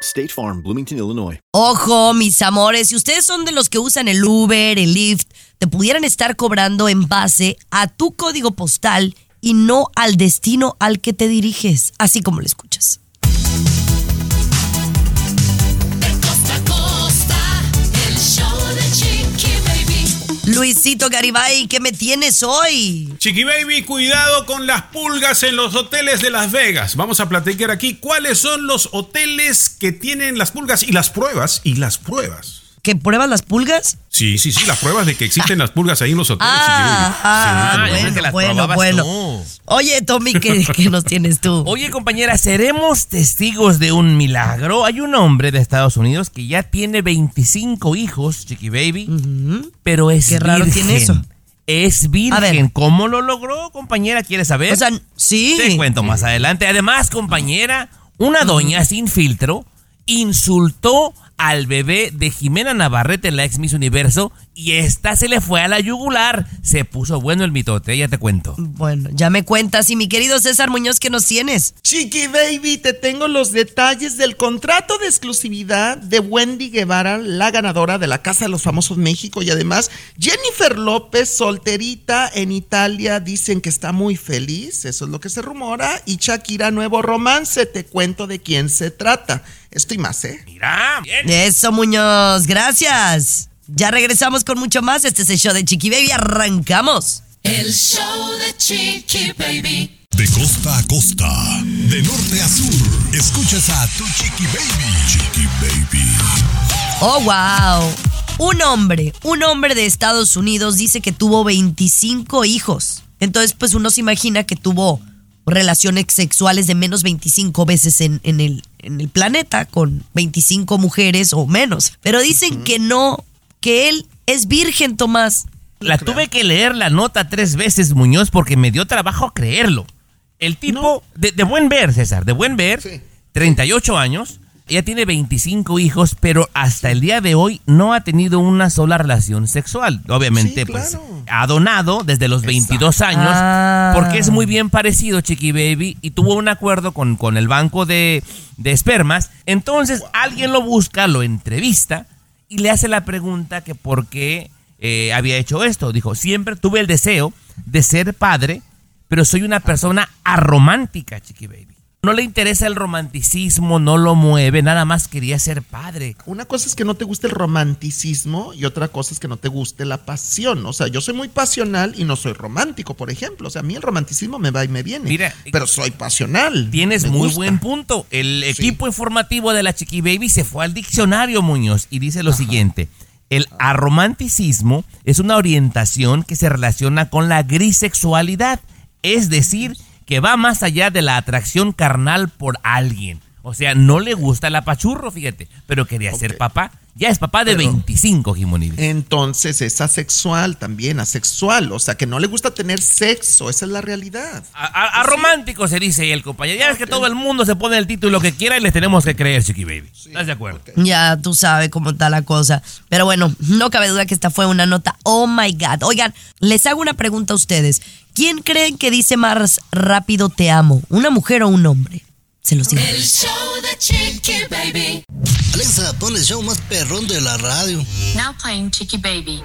State Farm, Bloomington, Illinois. Ojo, mis amores, si ustedes son de los que usan el Uber, el Lyft, te pudieran estar cobrando en base a tu código postal y no al destino al que te diriges, así como lo escuchas. Luisito Garibay, ¿qué me tienes hoy? Chiqui Baby, cuidado con las pulgas en los hoteles de Las Vegas. Vamos a platicar aquí cuáles son los hoteles que tienen las pulgas y las pruebas y las pruebas. ¿Que pruebas las pulgas? Sí, sí, sí, las pruebas de que existen las pulgas ahí en los hoteles. Ah, ah, Sí, bueno, que las bueno, bueno. tú. Oye, Tommy, ¿qué, qué nos tienes tú? Oye, compañera, ¿seremos testigos de un milagro? Hay un hombre de Estados Unidos que ya tiene 25 hijos, Chiqui Baby, pero es Qué raro virgen. tiene eso. Es virgen. ¿Cómo lo logró, compañera? ¿Quieres saber? O sea, sí. Te cuento más adelante. Además, compañera, una doña sin filtro insultó al bebé de Jimena Navarrete, la ex Miss Universo, y esta se le fue a la yugular. Se puso bueno el mitote, ya te cuento. Bueno, ya me cuentas. Y mi querido César Muñoz, ¿qué nos tienes? Chiqui Baby, te tengo los detalles del contrato de exclusividad de Wendy Guevara, la ganadora de la Casa de los Famosos México. Y además, Jennifer López, solterita en Italia, dicen que está muy feliz. Eso es lo que se rumora. Y Shakira, nuevo romance. Te cuento de quién se trata. Esto y más, ¿eh? Mira, bien. Eso, Muñoz, gracias. Ya regresamos con mucho más. Este es el show de Chiqui Baby. Arrancamos. El show de Chiqui Baby. De costa a costa, de norte a sur, escuchas a tu chiqui baby. Chiqui baby. Oh, wow. Un hombre, un hombre de Estados Unidos dice que tuvo 25 hijos. Entonces, pues uno se imagina que tuvo relaciones sexuales de menos 25 veces en, en el, en el planeta con 25 mujeres o menos. Pero dicen que no, que él es virgen, Tomás. La tuve que leer la nota tres veces, Muñoz, porque me dio trabajo creerlo. El tipo, de, de buen ver, César, de buen ver, Sí. 38 años, ella tiene 25 hijos, pero hasta el día de hoy no ha tenido una sola relación sexual. Obviamente, Sí, pues, claro. ha donado desde los 22 años, Ah. porque es muy bien parecido, Chiqui Baby, y tuvo un acuerdo con, con el banco de, de espermas. Entonces, alguien lo busca, lo entrevista y le hace la pregunta que por qué eh, había hecho esto. Dijo, siempre tuve el deseo de ser padre, pero soy una persona aromántica, Chiqui Baby. No le interesa el romanticismo, no lo mueve, nada más quería ser padre. Una cosa es que no te guste el romanticismo y otra cosa es que no te guste la pasión. O sea, yo soy muy pasional y no soy romántico, por ejemplo. O sea, a mí el romanticismo me va y me viene. Mira, pero soy pasional. Tienes Me muy gusta. buen punto. El equipo informativo de la Chiqui Baby se fue al diccionario, Muñoz, y dice lo siguiente. El aromanticismo es una orientación que se relaciona con la grisexualidad, es decir, que va más allá de la atracción carnal por alguien. O sea, no le gusta el apachurro, fíjate, pero quería ser papá. Ya es papá de Pero- 25, Jimonil. Entonces es asexual también, asexual. O sea, que no le gusta tener sexo. Esa es la realidad. A, a- a romántico se dice el compañero. Ya ves que todo el mundo se pone el título que quiera y les tenemos que creer, Chiqui Baby. ¿Estás de acuerdo? Ya tú sabes cómo está la cosa. Pero bueno, no cabe duda que esta fue una nota. Oh my God. Oigan, les hago una pregunta a ustedes. ¿Quién creen que dice más rápido te amo? ¿Una mujer o un hombre? Se los digo. El show de Chiqui Baby. Alexa, pon el show más perrón de la radio. Now playing Chiqui Baby.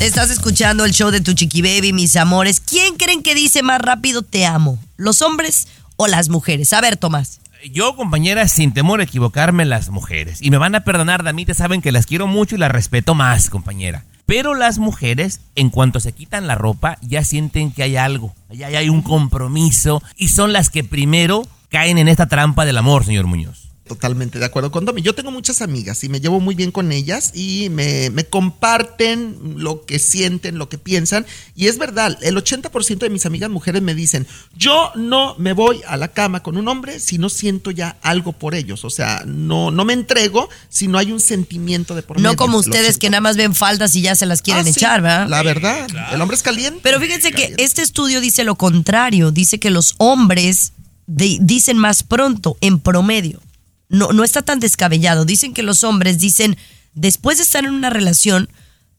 Estás escuchando el show de tu chiqui baby, mis amores. ¿Quién creen que dice más rápido te amo? ¿Los hombres o las mujeres? A ver, Tomás. Yo, compañera, sin temor a equivocarme, las mujeres. Y me van a perdonar, Damita, saben que las quiero mucho y las respeto más, compañera. Pero las mujeres, en cuanto se quitan la ropa, ya sienten que hay algo, ya hay un compromiso y son las que primero caen en esta trampa del amor, señor Muñoz. Totalmente de acuerdo con Domi. Yo tengo muchas amigas y me llevo muy bien con ellas y me, me comparten lo que sienten, lo que piensan. Y es verdad, el 80% de mis amigas mujeres me dicen, yo no me voy a la cama con un hombre si no siento ya algo por ellos. O sea, no, no me entrego si no hay un sentimiento de por No medio. como El ustedes que nada más ven faldas y ya se las quieren Ah, sí, echar, ¿verdad? La verdad, el hombre es caliente. Pero fíjense que este estudio dice lo contrario, dice que los hombres de- dicen más pronto, en promedio. No, no está tan descabellado. Dicen que los hombres dicen, después de estar en una relación,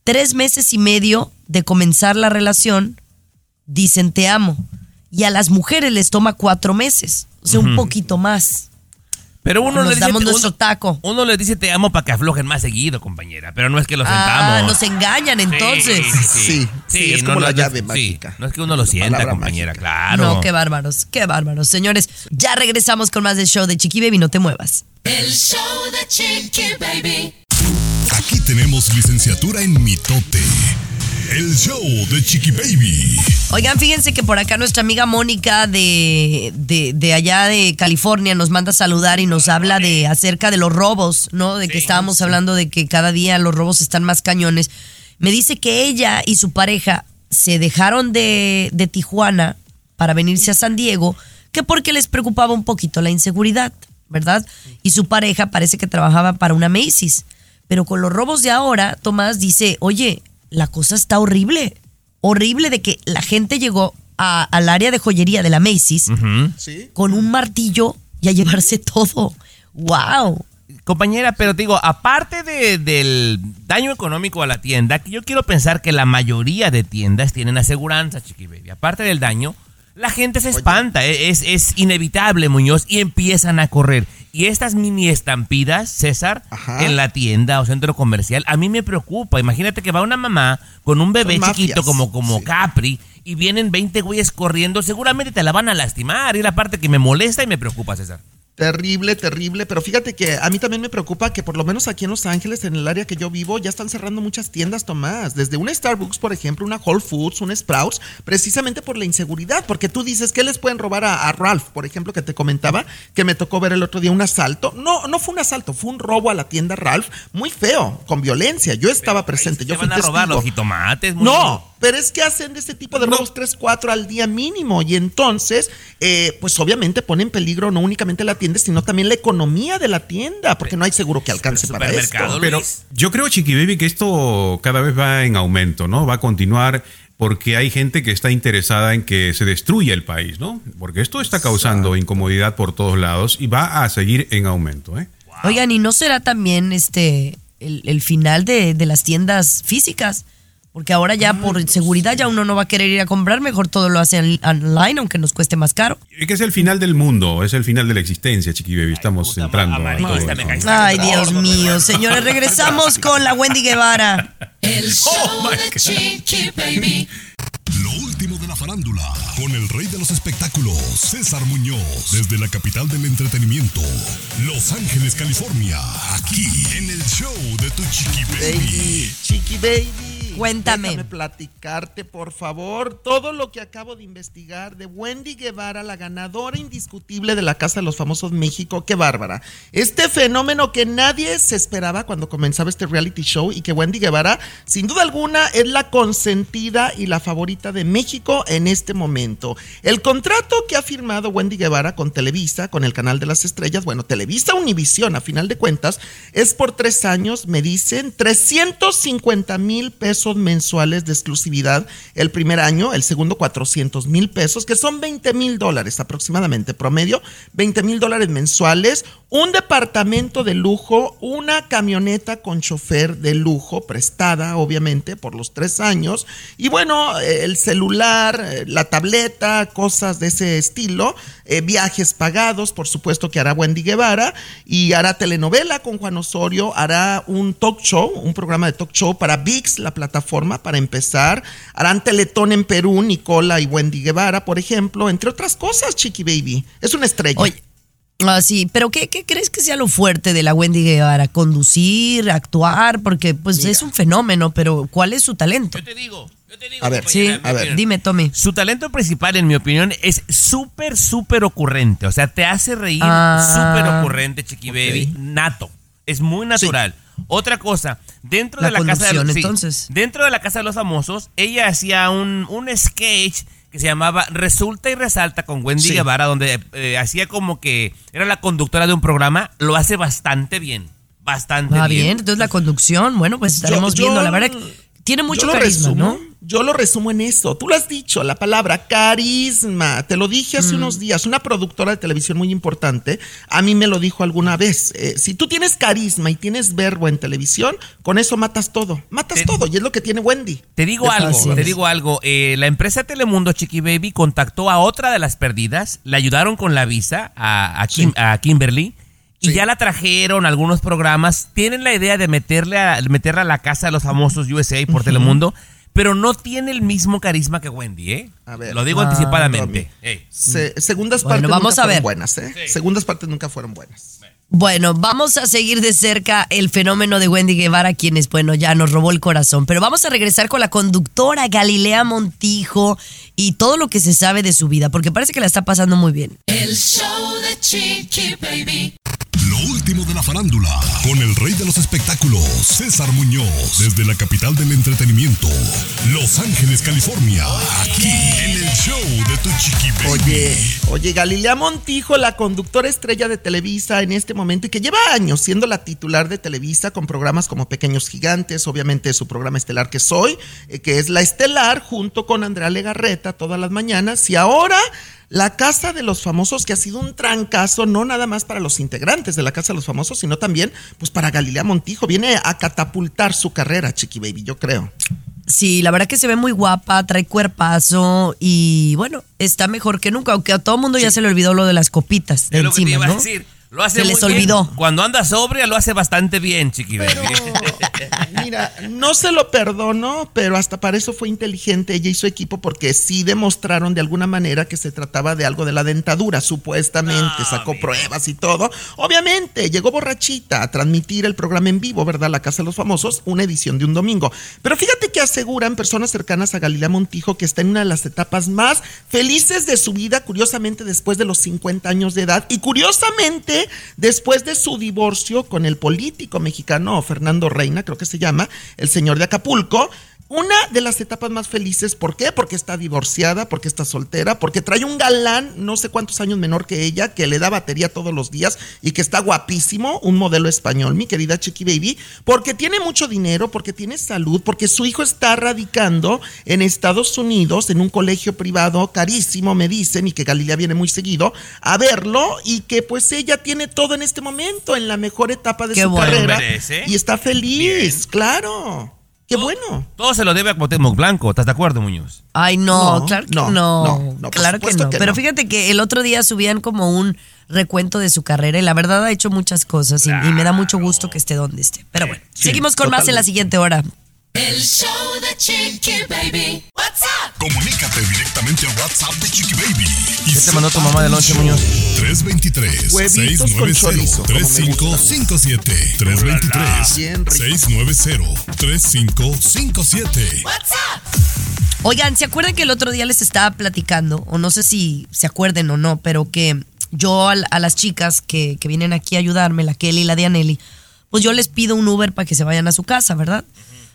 tres meses y medio de comenzar la relación, dicen te amo. Y a las mujeres les toma cuatro meses, o sea, un poquito más. Pero uno Nos le dice, damos uno- nuestro taco. Uno les dice te amo para que aflojen más seguido, compañera. Pero no es que los Ah, sentamos. nos engañan entonces. Sí, sí, es como la llave sí, mágica. No es que uno lo sienta, compañera, claro. No, qué bárbaros, qué bárbaros. Señores, ya regresamos con más del show de Chiqui Baby, no te muevas. El show de Chiqui Baby. Aquí tenemos licenciatura en mitote. El show de Chiqui Baby. Oigan, fíjense que por acá nuestra amiga Mónica de, de, de allá de California nos manda a saludar y nos habla de acerca de los robos, ¿no? De que estábamos hablando de que cada día los robos están más cañones. Me dice que ella y su pareja se dejaron de, de Tijuana para venirse a San Diego, que porque les preocupaba un poquito la inseguridad, ¿verdad? Y su pareja parece que trabajaba para una Macy's. Pero con los robos de ahora, Tomás dice, oye, la cosa está horrible. Horrible de que la gente llegó a- al área de joyería de la Macy's con un martillo y a llevarse todo. ¡Wow! Compañera, pero te digo, aparte de- del daño económico a la tienda, que yo quiero pensar que la mayoría de tiendas tienen aseguranza, chiqui baby. Aparte del daño, la gente se espanta, e- es, es inevitable, Muñoz, y empiezan a correr. Y estas mini estampidas, César, Ajá. en la tienda o centro comercial, a mí me preocupa. Imagínate que va una mamá con un bebé Son mafias, chiquito como, como Capri y vienen 20 güeyes corriendo, seguramente te la van a lastimar. Y es la parte que me molesta y me preocupa, César. Terrible, terrible, pero fíjate que a mí también me preocupa que por lo menos aquí en Los Ángeles, en el área que yo vivo, ya están cerrando muchas tiendas, Tomás. Desde una Starbucks, por ejemplo, una Whole Foods, un Sprouts, precisamente por la inseguridad, porque tú dices que les pueden robar a, a Ralph, por ejemplo, que te comentaba, que me tocó ver el otro día un asalto. No, no fue un asalto, fue un robo a la tienda Ralph, muy feo, con violencia. Yo estaba presente, yo fui van a robar testigo. los jitomates. No, pero es que hacen de este tipo de robos 3, 4 al día mínimo. Y entonces, eh, pues obviamente pone en peligro no únicamente la tienda, sino también la economía de la tienda, porque no hay seguro que alcance para esto. supermercado, Pero yo creo, Chiqui Baby, que esto cada vez va en aumento, ¿no? Va a continuar porque hay gente que está interesada en que se destruya el país, ¿no? Porque esto está causando incomodidad por todos lados y va a seguir en aumento, ¿eh? Oigan, ¿y no será también este el, el final de, de las tiendas físicas? Porque ahora ya por seguridad ya uno no va a querer ir a comprar, mejor todo lo hace online, aunque nos cueste más caro. Es que es el final del mundo, es el final de la existencia, Chiqui Baby. Estamos entrando a todo Ay, Dios mío, señores, regresamos con la Wendy Guevara. El show de Chiqui Baby. Lo último de la farándula, con el rey de los espectáculos, César Muñoz, desde la capital del entretenimiento, Los Ángeles, California, aquí en el show de tu chiqui baby. Baby, chiqui baby. Cuéntame. Déjame platicarte, por favor, todo lo que acabo de investigar de Wendy Guevara, la ganadora indiscutible de la Casa de los Famosos México. Qué bárbara. Este fenómeno que nadie se esperaba cuando comenzaba este reality show y que Wendy Guevara, sin duda alguna, es la consentida y la favorita de México en este momento. El contrato que ha firmado Wendy Guevara con Televisa, con el canal de las estrellas, bueno, Televisa Univisión, a final de cuentas, es por tres años, me dicen, 350 mil pesos mensuales de exclusividad el primer año, el segundo 400 mil pesos, que son 20 mil dólares aproximadamente, promedio, 20 mil dólares mensuales, un departamento de lujo, una camioneta con chofer de lujo, prestada obviamente por los tres años, y bueno, el celular, la tableta, cosas de ese estilo, eh, viajes pagados, por supuesto que hará Wendy Guevara, y hará telenovela con Juan Osorio, hará un talk show, un programa de talk show para VIX, la plataforma, para empezar, harán teletón en Perú, Nicola y Wendy Guevara, por ejemplo, entre otras cosas, Chiqui Baby. Es una estrella. Oye, Ah, sí, pero ¿qué, qué crees que sea lo fuerte de la Wendy Guevara? ¿Conducir, actuar? Porque pues es un fenómeno, pero ¿cuál es su talento? Yo te digo, yo te digo. A ver, Sí, mi opinión. dime, Tommy. Su talento principal, en mi opinión, es súper, súper ocurrente. O sea, te hace reír Ah, súper ocurrente, Chiqui Baby. Nato. Es muy natural. Otra cosa, dentro La de la casa de los, sí, entonces. dentro de la casa de los famosos, ella hacía un, un sketch que se llamaba Resulta y Resalta con Wendy Sí. Guevara, donde eh, hacía como que era la conductora de un programa. Lo hace bastante bien. Bastante Ah, bien. bien, entonces la conducción, bueno, pues estaremos Yo- yo- viendo. La verdad tiene mucho carisma, resumo, ¿no? Yo lo resumo en eso. Tú lo has dicho, la palabra carisma. Te lo dije Mm. hace unos días. Una productora de televisión muy importante a mí me lo dijo alguna vez. Eh, si tú tienes carisma y tienes verbo en televisión, con eso matas todo. Matas Te- todo. Y es lo que tiene Wendy. Te digo algo, te digo algo. Eh, la empresa Telemundo Chiqui Baby contactó a otra de las perdidas, le ayudaron con la visa a, a Kim- a Kimberly y Sí. ya la trajeron a algunos programas. Tienen la idea de meterle a, meterla a la casa de los famosos USA por Telemundo, pero no tiene el mismo carisma que Wendy, ¿eh? A ver. Lo digo Ah, anticipadamente. Se- segundas Bueno, partes vamos nunca a fueron ver. buenas, ¿eh? Segundas partes nunca fueron buenas. Bueno, vamos a seguir de cerca el fenómeno de Wendy Guevara, quienes, bueno, ya nos robó el corazón. Pero vamos a regresar con la conductora Galilea Montijo y todo lo que se sabe de su vida, porque parece que la está pasando muy bien. El show de Chiqui Baby. Último de la farándula, con el rey de los espectáculos, César Muñoz, desde la capital del entretenimiento, Los Ángeles, California, aquí en el show de tu chiqui. Oye, oye, Galilea Montijo, la conductora estrella de Televisa en este momento y que lleva años siendo la titular de Televisa con programas como Pequeños Gigantes, obviamente su programa estelar que soy, eh, que es la estelar junto con Andrea Legarreta todas las mañanas y ahora la Casa de los Famosos que ha sido un trancazo no nada más para los integrantes de la Casa de los Famosos, sino también pues para Galilea Montijo, viene a catapultar su carrera, Chiqui Baby, yo creo. Sí, la verdad que se ve muy guapa, trae cuerpazo y bueno, está mejor que nunca, aunque a todo mundo ya se le olvidó lo de las copitas de Es lo que te encima, iba a ¿no? decir. Lo hace Se muy les bien. olvidó. Cuando anda sobria lo hace bastante bien, Chiqui. Mira, no se lo perdono, pero hasta para eso fue inteligente ella y su equipo porque sí demostraron de alguna manera que se trataba de algo de la dentadura, supuestamente, sacó pruebas y todo. Obviamente, llegó borrachita a transmitir el programa en vivo, ¿verdad? La Casa de los Famosos, una edición de un domingo. Pero fíjate que aseguran personas cercanas a Galilea Montijo que está en una de las etapas más felices de su vida, curiosamente después de los 50 años de edad y curiosamente después de su divorcio con el político mexicano Fernando Reina, creo que se llama, el señor de Acapulco. Una de las etapas más felices, ¿por qué? Porque está divorciada, porque está soltera, porque trae un galán, no sé cuántos años menor que ella, que le da batería todos los días y que está guapísimo, un modelo español, mi querida Chiqui Baby, porque tiene mucho dinero, porque tiene salud, porque su hijo está radicando en Estados Unidos, en un colegio privado carísimo, me dicen, y que Galilea viene muy seguido a verlo, y que pues ella tiene todo en este momento, en la mejor etapa de Qué su bueno. carrera, Merece. y está feliz, claro. Qué bueno. Todo se lo debe a Cuauhtémoc Blanco, ¿estás de acuerdo, Muñoz? Ay, no, No, claro que no, no. no, claro que no. que Pero no. fíjate que el otro día subían como un recuento de su carrera y la verdad ha hecho muchas cosas y, y me da mucho gusto que esté donde esté. Pero bueno, seguimos con más en la siguiente hora. El show de Chiqui Baby. What's up? Comunícate directamente al WhatsApp de Chiqui Baby. Y ¿Qué te mandó tu mamá de show. Muñoz? 323 Huevitos con chorizo, como me 690-3557 323 Bien rico. 690-3557 What's up? Oigan, ¿se acuerdan que el otro día les estaba platicando? O no sé si se acuerden o no, pero que yo a, a las chicas que, que vienen aquí a ayudarme, la Kelly y la Dianelli, pues yo les pido un Uber para que se vayan a su casa, ¿verdad?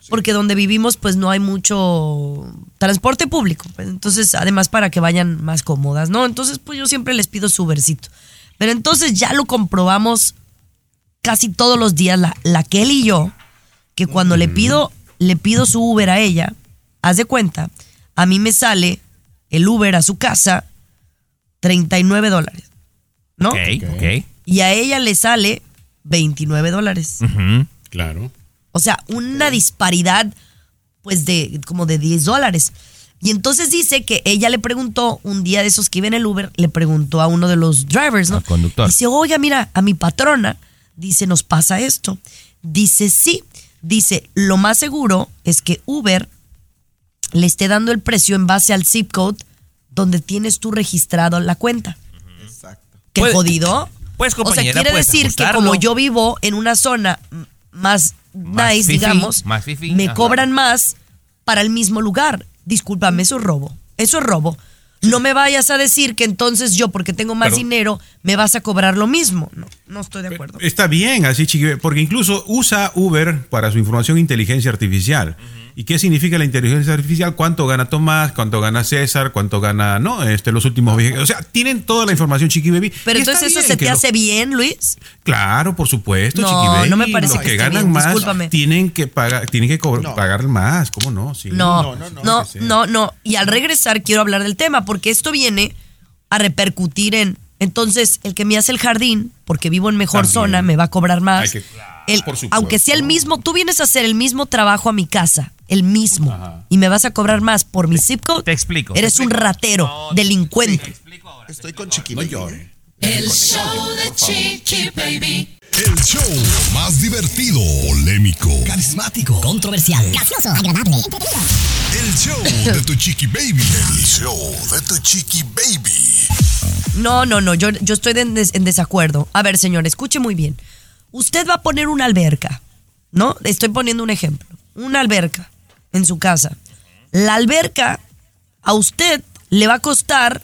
Porque donde vivimos pues no hay mucho transporte público. entonces, además para que vayan más cómodas, ¿no? Entonces, pues yo siempre les pido su Ubercito. Pero entonces ya lo comprobamos casi todos los días, la, la Kelly y yo, que cuando le pido, le pido su Uber a ella, haz de cuenta, a mí me sale el Uber a su casa 39 dólares, ¿no? Ok, ok. Y a ella le sale 29 dólares. Claro. O sea, una disparidad, pues, de como de 10 dólares. Y entonces dice que ella le preguntó, un día de esos que iba en el Uber, le preguntó a uno de los drivers, ¿no? Al conductor. Dice, oiga, mira, a mi patrona, dice, nos pasa esto. Dice, sí. Dice, lo más seguro es que Uber le esté dando el precio en base al zip code donde tienes tú registrado la cuenta. Exacto. Qué Puede- jodido. Pues, o sea, compañera, quiere pues, decir que como yo vivo en una zona más, Más nice, digamos, más me ajá. cobran más para el mismo lugar. Discúlpame, eso es robo. Eso es robo. No me vayas a decir que entonces yo, porque tengo más Pero- dinero, me vas a cobrar lo mismo. No, no estoy de acuerdo. Está bien, así chiqui, porque incluso usa Uber para su información inteligencia artificial. ¿Y qué significa la inteligencia artificial? ¿Cuánto gana Tomás? ¿Cuánto gana César? ¿Cuánto gana, no, este, los últimos viajes? O sea, tienen toda la información, Chiqui Baby. Pero Y entonces eso se que te lo- hace bien, Luis. Claro, por supuesto, No, Chiqui Baby. no me parece Los que que, esté ganan bien, más discúlpame. tienen que pagar, tienen que cobr- pagar más, ¿cómo no? Sí. No, no, no, no, sí. no, Y al regresar quiero hablar del tema, porque esto viene a repercutir en. Entonces, el que me hace el jardín, porque vivo en mejor También. zona, me va a cobrar más. Hay que- El- por supuesto. aunque sea el mismo, tú vienes a hacer el mismo trabajo a mi casa, el mismo, y me vas a cobrar más por mi zip code. Te explico. te Eres un explico. ratero, delincuente. Estoy con Chiqui No Baby. llore. El show de Chiqui Baby. El show más divertido, polémico, Carismático, controversial, gracioso, agradable, el show de tu chiqui baby. El show de tu chiqui baby. No, no, no, yo, yo estoy en, des- en desacuerdo. A ver, señor, escuche muy bien. Usted va a poner una alberca, ¿no? Estoy poniendo un ejemplo. Una alberca en su casa. La alberca a usted le va a costar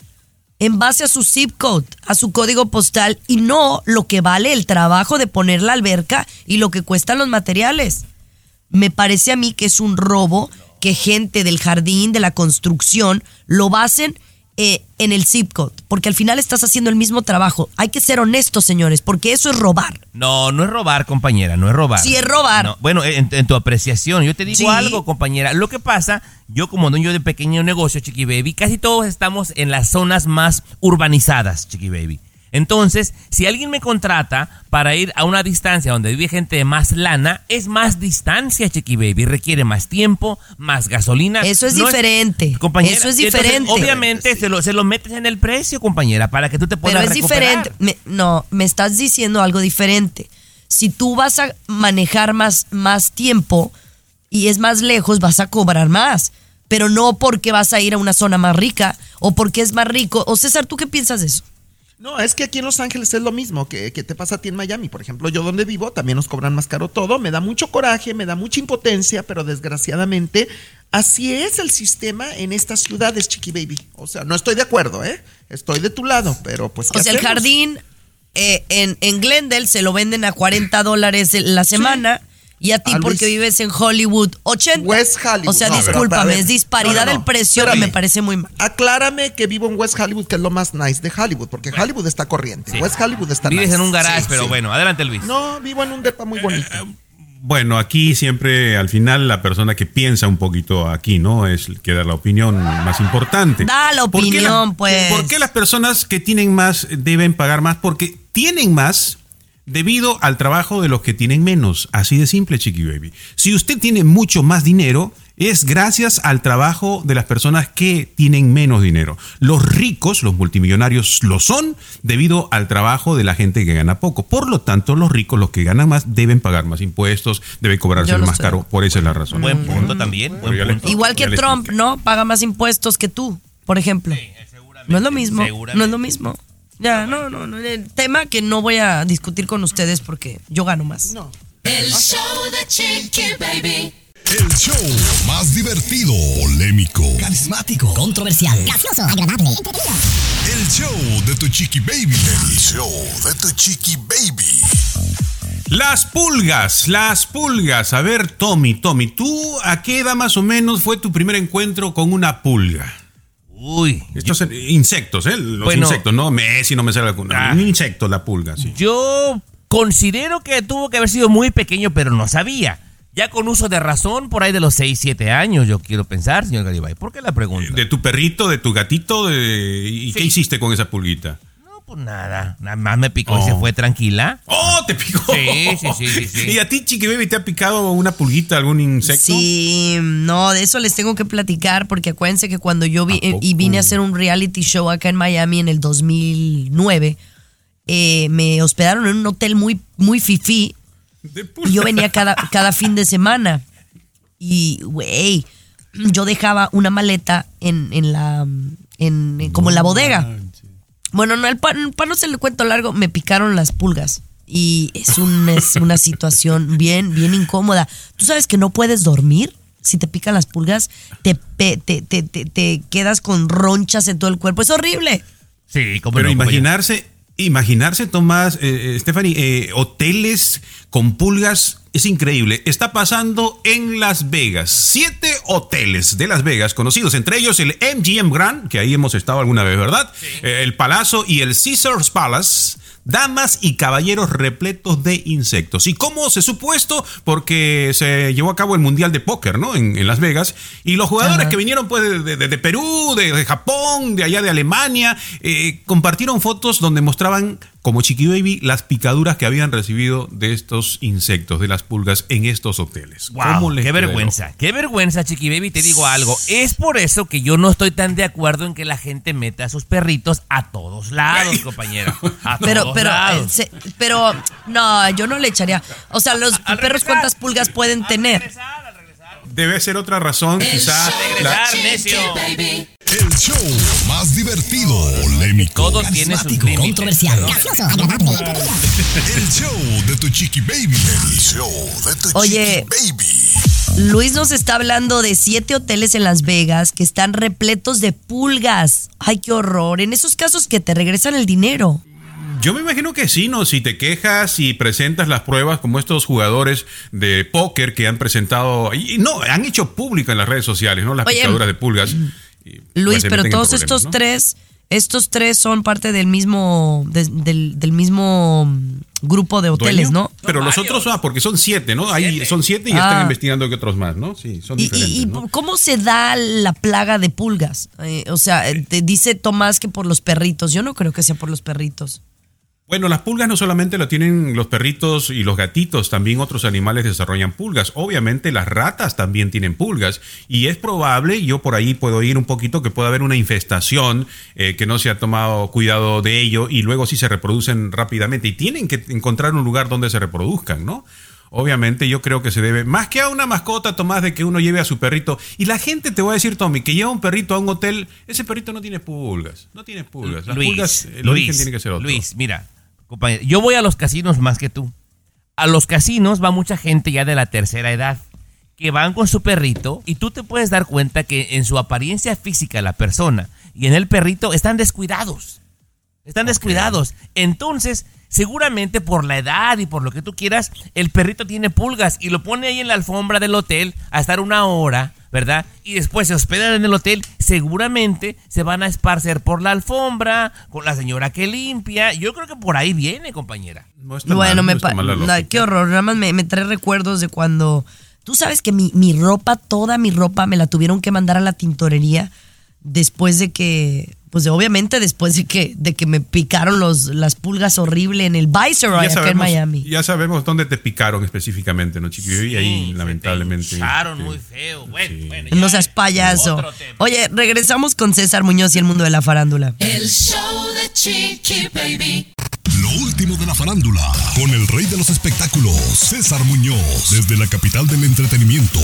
en base a su zip code, a su código postal y no lo que vale el trabajo de poner la alberca y lo que cuestan los materiales. Me parece a mí que es un robo que gente del jardín, de la construcción, lo basen eh, en el zip code, porque al final estás haciendo el mismo trabajo. Hay que ser honestos, señores, porque eso es robar. No, no es robar, compañera, no es robar. Sí es robar. No, bueno, en, en tu apreciación, yo te digo Sí. algo, compañera. Lo que pasa, yo como dueño de pequeño negocio, Chiqui Baby, casi todos estamos en las zonas más urbanizadas, Chiqui Baby. Entonces, si alguien me contrata para ir a una distancia donde vive gente de más lana, es más distancia, Chiqui Baby. Requiere más tiempo, más gasolina. Eso es No diferente. compañera, Eso es entonces, diferente. obviamente se lo, se lo metes en el precio, compañera, para que tú te Pero puedas es recuperar. diferente. Me- no, me estás diciendo algo diferente. Si tú vas a manejar más, más tiempo y es más lejos, vas a cobrar más. Pero no porque vas a ir a una zona más rica o porque es más rico. O César, ¿tú qué piensas de eso? No, es que aquí en Los Ángeles es lo mismo que, que te pasa a ti en Miami. Por ejemplo, yo donde vivo también nos cobran más caro todo. Me da mucho coraje, me da mucha impotencia, pero desgraciadamente así es el sistema en estas ciudades, Chiqui Baby. O sea, no estoy de acuerdo, ¿eh? Estoy de tu lado, pero pues... ¿qué O sea, el jardín eh, en, en Glendale se lo venden a 40 dólares la semana. Y a ti, A Luis. porque vives en Hollywood, 80. West Hollywood. O sea, No, discúlpame, ver, es disparidad no, no, no. del precio que Espérame. me parece muy mal. Aclárame que vivo en West Hollywood, que es lo más nice de Hollywood, porque Hollywood está corriente. West Hollywood está Vives nice. en un garage, Sí, pero sí. bueno, adelante Luis. No, vivo en un depa muy bonito. Bueno, aquí siempre al final la persona que piensa un poquito aquí, ¿no? Es el que da la opinión más importante. Da la ¿Por qué opinión, pues. ¿Por qué las personas que tienen más deben pagar más? Porque tienen más debido al trabajo de los que tienen menos. Así de simple, Chiqui Baby. Si usted tiene mucho más dinero, es gracias al trabajo de las personas que tienen menos dinero. Los ricos, los multimillonarios, lo son debido al trabajo de la gente que gana poco. Por lo tanto, los ricos, los que ganan más, deben pagar más impuestos, deben cobrarse más caro. Por esa es la razón. Buen punto también. Buen punto. Igual que Trump. ¿no? Paga más impuestos que tú, por ejemplo. no es lo mismo. No es lo mismo. Ya, no, no, no. El tema que no voy a discutir con ustedes porque yo gano más. No. El show de Chiqui Baby. El show más divertido, polémico, carismático, controversial, gracioso, agradable, el show de tu chiqui baby. El show de tu chiqui baby. Las pulgas, las pulgas. A ver, Tommy, Tommy, ¿tú a qué edad más o menos fue tu primer encuentro con una pulga? Uy, Estos insectos, ¿eh? Los Bueno. insectos, no Messi, no me sale alguna. Ah. Un insecto, la pulga, sí. yo considero que tuvo que haber sido muy pequeño, pero no sabía. Ya con uso de razón, por ahí de los 6, 7 años, yo quiero pensar, señor Garibay. ¿Por qué la pregunta? De tu perrito, de tu gatito, de... ¿y qué hiciste con esa pulguita? No, pues nada. Nada más me picó y se Oh. fue tranquila. ¡Oh, te picó! Sí, sí, sí, sí, sí. ¿Y a ti, Chiqui Baby, te ha picado una pulguita, algún insecto? Sí, no, de eso les tengo que platicar porque acuérdense que cuando yo vi ¿A poco? y vine a hacer un reality show acá en Miami en el 2009, eh, me hospedaron en un hotel muy, muy fifí y yo venía cada, cada fin de semana. Y, güey, yo dejaba una maleta en, en la, en, en- como en la bodega. Bueno, no, el pan, para no se le cuento largo, me picaron las pulgas. Y es, un, es una situación bien, bien incómoda. ¿Tú sabes que no puedes dormir? Si te pican las pulgas, te, pe- te, te, te- te quedas con ronchas en todo el cuerpo. Es horrible. Sí, como Pero no, imaginarse, imaginarse, Tomás, eh, eh, Stephanie, eh, hoteles con pulgas es increíble. Está pasando en Las Vegas. Siete hoteles de Las Vegas, conocidos entre ellos el MGM Grand, que ahí hemos estado alguna vez, ¿verdad? Eh, el Palazzo y el Caesars Palace. Damas y caballeros repletos de insectos. ¿Y cómo se supo esto? Porque se llevó a cabo el Mundial de Póker, ¿no? En, en Las Vegas. Y los jugadores Ajá. que vinieron pues de, de- de Perú, de, de Japón, de allá de Alemania, eh, compartieron fotos donde mostraban como Chiqui Baby las picaduras que habían recibido de estos insectos, de las pulgas en estos hoteles. Wow, ¿Cómo les qué vergüenza, qué vergüenza, Chiqui Baby. Te digo algo. Es por eso que yo no estoy tan de acuerdo en que la gente meta a sus perritos a todos lados, compañera. A Pero, todos pero, eh, lados. se- pero, no, yo no le echaría. O sea, los perros, ¿cuántas pulgas pueden tener? Debe ser otra razón, quizá. la- Regresar, necio. El show más divertido, polémico, Todo tiene límites. controversial, gracioso, agradable. el show de tu chiqui baby. El show de tu Oye. chiqui baby. Luis nos está hablando de siete hoteles en Las Vegas que están repletos de pulgas. Ay, qué horror. En esos casos que te regresan el dinero. Yo me imagino que sí, ¿no? Si te quejas y presentas las pruebas como estos jugadores de póker que han presentado, y no, han hecho público en las redes sociales, ¿no? Las Oye, picaduras de pulgas. y, Luis, pues, se pero todos estos ¿no? tres, estos tres son parte del mismo, de- del, del mismo mm, grupo de hoteles, ¿Dueño? ¿no? Pero los otros, ah, porque son siete, ¿no? Ahí son siete y Ah. están investigando que otros más, ¿no? Sí, son ¿Y, diferentes. y- y ¿no? cómo se da la plaga de pulgas? Eh, o sea, te dice Tomás que por los perritos. Yo no creo que sea por los perritos. Bueno, las pulgas no solamente lo tienen los perritos y los gatitos, también otros animales desarrollan pulgas. Obviamente las ratas también tienen pulgas y es probable, yo por ahí puedo ir un poquito, que pueda haber una infestación eh, que no se ha tomado cuidado de ello y luego sí se reproducen rápidamente y tienen que encontrar un lugar donde se reproduzcan, ¿no? Obviamente yo creo que se debe, más que a una mascota, Tomás, de que uno lleve a su perrito. Y la gente, te voy a decir, Tommy, que lleva un perrito a un hotel, ese perrito no tiene pulgas, no tiene pulgas. Las Luis, pulgas, el Luis, origen tiene que ser otro. Luis, mira, compañero, yo voy a los casinos más que tú. A los casinos va mucha gente ya de la tercera edad que van con su perrito y tú te puedes dar cuenta que en su apariencia física la persona y en el perrito están descuidados. Están descuidados. Entonces, seguramente por la edad y por lo que tú quieras, el perrito tiene pulgas y lo pone ahí en la alfombra del hotel a estar una hora, ¿verdad? Y después se hospedan en el hotel, seguramente se van a esparcer por la alfombra, con la señora que limpia. Yo creo que por ahí viene, compañera. No está Bueno, mal, me está qué horror. Nada más me, me trae recuerdos de cuando. Tú sabes que mi, mi ropa, toda mi ropa, me la tuvieron que mandar a la tintorería después de que. Pues de- obviamente después de que, de que me picaron los, las pulgas horrible en el Viceroy acá en Miami. ya sabemos dónde te picaron específicamente, ¿no, chiquillo? Y ahí, lamentablemente. Echaron sí. muy feo. Bueno, bueno, ya No seas payaso. Oye, regresamos con César Muñoz y el mundo de la farándula. El show de Chiqui Baby. Lo último de la farándula, con el rey de los espectáculos, César Muñoz, desde la capital del entretenimiento,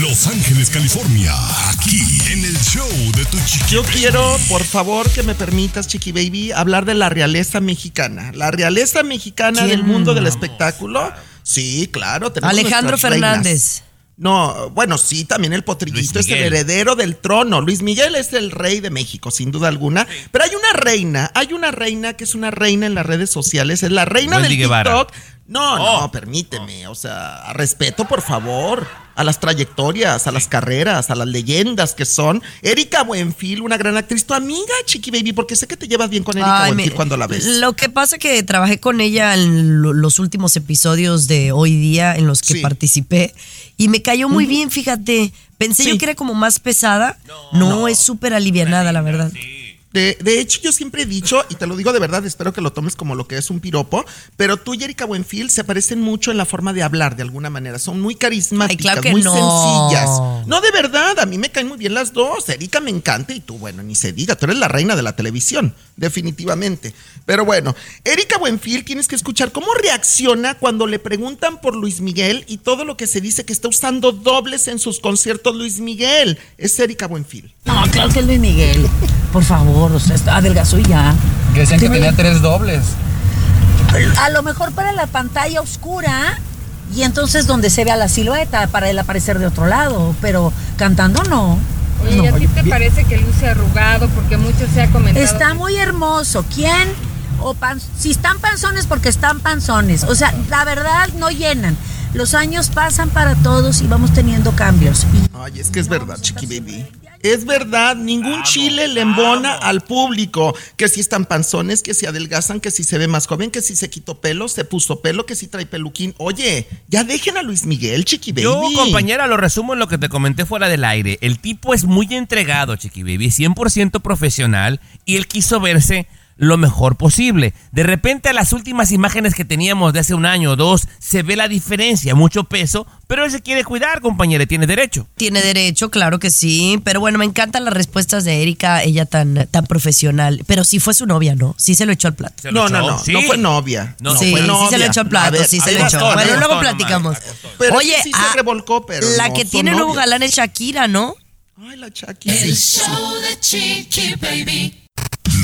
Los Ángeles, California, aquí en el show de tu chiqui. Yo quiero, por favor, que me permitas, Chiqui Baby, hablar de la realeza mexicana. La realeza mexicana ¿Quién? del mundo del espectáculo. Sí, claro. tenemos Alejandro reinas. Fernández. No, bueno, sí, también el potrillito Luis es el heredero del trono. Luis Miguel es el rey de México, sin duda alguna. Pero hay una reina, hay una reina que es una reina en las redes sociales, es la reina Wendy del Guevara. TikTok. No, Oh. no, permíteme, o sea, respeto, por favor, a las trayectorias, a las carreras, a las leyendas que son. Erika Buenfil, una gran actriz, tu amiga, Chiqui Baby, porque sé que te llevas bien con Erika Ay, Buenfil me- cuando la ves. Lo que pasa que trabajé con ella en lo- los últimos episodios de hoy día en los que Sí. participé y me cayó muy bien, fíjate. Pensé Sí. yo que era como más pesada. No, es súper alivianada, la verdad. De, de hecho, yo siempre he dicho, y te lo digo de verdad, espero que lo tomes como lo que es un piropo, pero tú y Erika Buenfil se parecen mucho en la forma de hablar, de alguna manera. Son muy carismáticas, Ay, claro que muy no. sencillas. No, de verdad, a mí me caen muy bien las dos. Erika me encanta y tú, bueno, ni se diga, tú eres la reina de la televisión, definitivamente. Pero bueno, Erika Buenfil, tienes que escuchar cómo reacciona cuando le preguntan por Luis Miguel y todo lo que se dice que está usando dobles en sus conciertos Luis Miguel. Es Erika Buenfil. No, claro que es Luis Miguel. Por favor, o sea, está- adelgazó y ya. Decían que tenía tres dobles. A lo mejor para la pantalla oscura y entonces donde se vea la silueta para el aparecer de otro lado, pero cantando no. Oye, ¿y a ti te parece que luce arrugado? Porque mucho se ha comentado. Está muy hermoso. ¿Quién? O pan- si están panzones porque están panzones. O sea, la verdad no llenan. Los años pasan para todos y vamos teniendo cambios. Y Ay, es que es verdad, Chiqui Baby. Es verdad, ningún chile le embona al público. Que si están panzones, que si adelgazan, que si se ve más joven, que si se quitó pelo, se puso pelo, que si trae peluquín. Oye, ya dejen a Luis Miguel, Chiqui Baby. Yo, compañera, lo resumo en lo que te comenté fuera del aire. El tipo es muy entregado, Chiqui Baby, 100% profesional y él quiso verse lo mejor posible. De repente a las últimas imágenes que teníamos de hace un año o dos se ve la diferencia, mucho peso, pero él se quiere cuidar, compañera, y tiene derecho. Tiene derecho, claro que sí. Pero bueno, me encantan las respuestas de Erika, ella tan, tan profesional. Pero sí fue su novia, ¿no? Sí se lo echó al plato. Se No, no, echó, no, sí. no fue novia. No, No, sí, fue sí novia. se lo echó al plato, ver, sí se ahí lo va echó. todo, Bueno, luego platicamos. Pero Oye, sí se ah, revolcó, pero la no, que tiene nuevo galán es Shakira, ¿no? Ay, la Chucky. El sí. show de Chiqui Baby.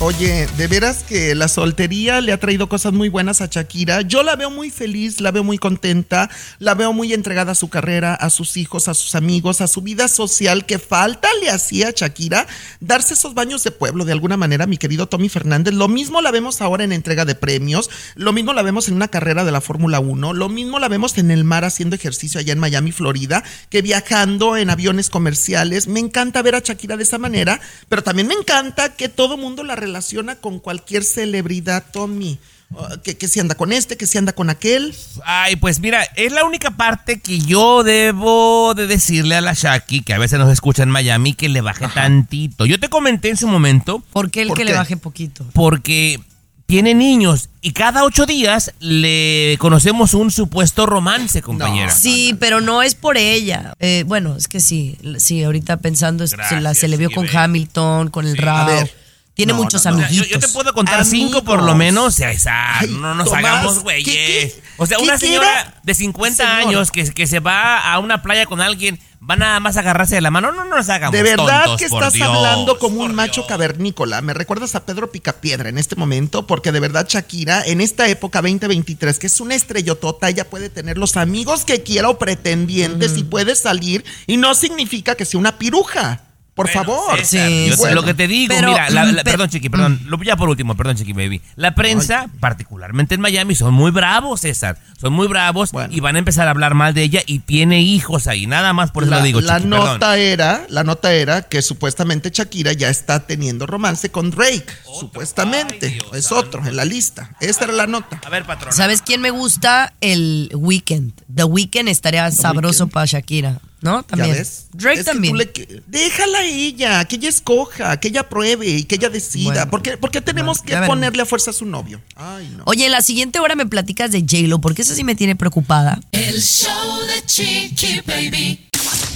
Oye, de veras que la soltería le ha traído cosas muy buenas a Shakira. Yo la veo muy feliz, la veo muy contenta, la veo muy entregada a su carrera, a sus hijos, a sus amigos, a su vida social. Que falta le hacía a Shakira darse esos baños de pueblo de alguna manera, mi querido Tommy Fernández. Lo mismo la vemos ahora en entrega de premios, lo mismo la vemos en una carrera de la Fórmula 1, lo mismo la vemos en el mar haciendo ejercicio allá en Miami, Florida, que viajando en aviones comerciales. Me encanta ver a Shakira de esa manera, pero también me encanta que todo mundo la relaciona con cualquier celebridad, Tommy. Uh, que, que si anda con este, que si anda con aquel. Ay, pues mira, es la única parte que yo debo de decirle a la Shaki, que a veces nos escucha en Miami, que le baje tantito. Yo te comenté en su momento. ¿Por qué el ¿Por que qué? le baje poquito? Porque tiene niños y cada ocho días le conocemos un supuesto romance, compañera. Sí, pero no es por ella. Eh, bueno, es que sí, sí, ahorita pensando, se, la, se le vio con. Hamilton, con el Sí. Rao. A ver. Tiene No, muchos no, no. O sea, yo, te puedo contar cinco por lo Amigos. menos. Esa- Ay, no nos Tomás, hagamos ¿qué- güeyes. O sea, una señora quiera? de 50 Señora. años que, que se va a una playa con alguien, va nada más a agarrarse de la mano. No, no nos hagamos De verdad tontos, que estás Dios, hablando como un macho Dios. cavernícola. Me recuerdas a Pedro Picapiedra en este momento, porque de verdad Shakira, en esta época 2023, que es una estrellotota, ella puede tener los amigos que quiera o pretendientes y puede salir, y no significa que sea una piruja. Por Bueno, favor. César, Sí, yo te- bueno. lo que te digo, Pero, mira, la- mm, la- pe- perdón, Chiqui, perdón, lo- ya por último, perdón, Chiqui Baby. La prensa, particularmente en Miami, son muy bravos, César. Son muy bravos Bueno. y van a empezar a hablar mal de ella y tiene hijos ahí, nada más por eso la, lo digo, la Chiqui, perdón. nota era, la nota era que supuestamente Shakira ya está teniendo romance con Drake, supuestamente. Ay, Dios es santo. otro en la lista. Esta era la nota. A ver, patrón. ¿Sabes quién me gusta? El Weekend. The Weekend estaría sabroso para Shakira, ¿no? ¿Ya También. ves? Drake Es que también. tú le que- déjala a ella, que ella escoja, que ella pruebe y que ella decida. Bueno. ¿Por, qué, por qué tenemos Bueno, ya que ponerle a fuerza a su novio? Ay, no. Oye, en la siguiente hora me platicas de J-Lo, porque eso sí me tiene preocupada. El show de Chiqui Baby.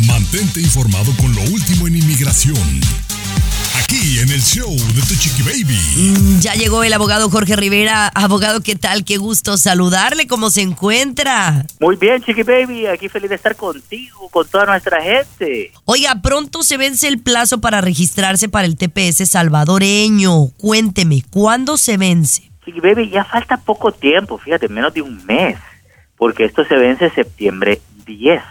Mantente informado con lo último en inmigración. Aquí en el show de Tu Chiqui Baby. Mm, Ya llegó el abogado Jorge Rivera. Abogado, ¿qué tal? Qué gusto saludarle. ¿Cómo se encuentra? Muy bien, Chiqui Baby, aquí feliz de estar contigo, con toda nuestra gente. Oiga, pronto se vence el plazo para registrarse para el TPS salvadoreño. Cuénteme, ¿cuándo se vence? Chiqui Baby, ya falta poco tiempo, fíjate, menos de un mes, porque esto se vence septiembre 10.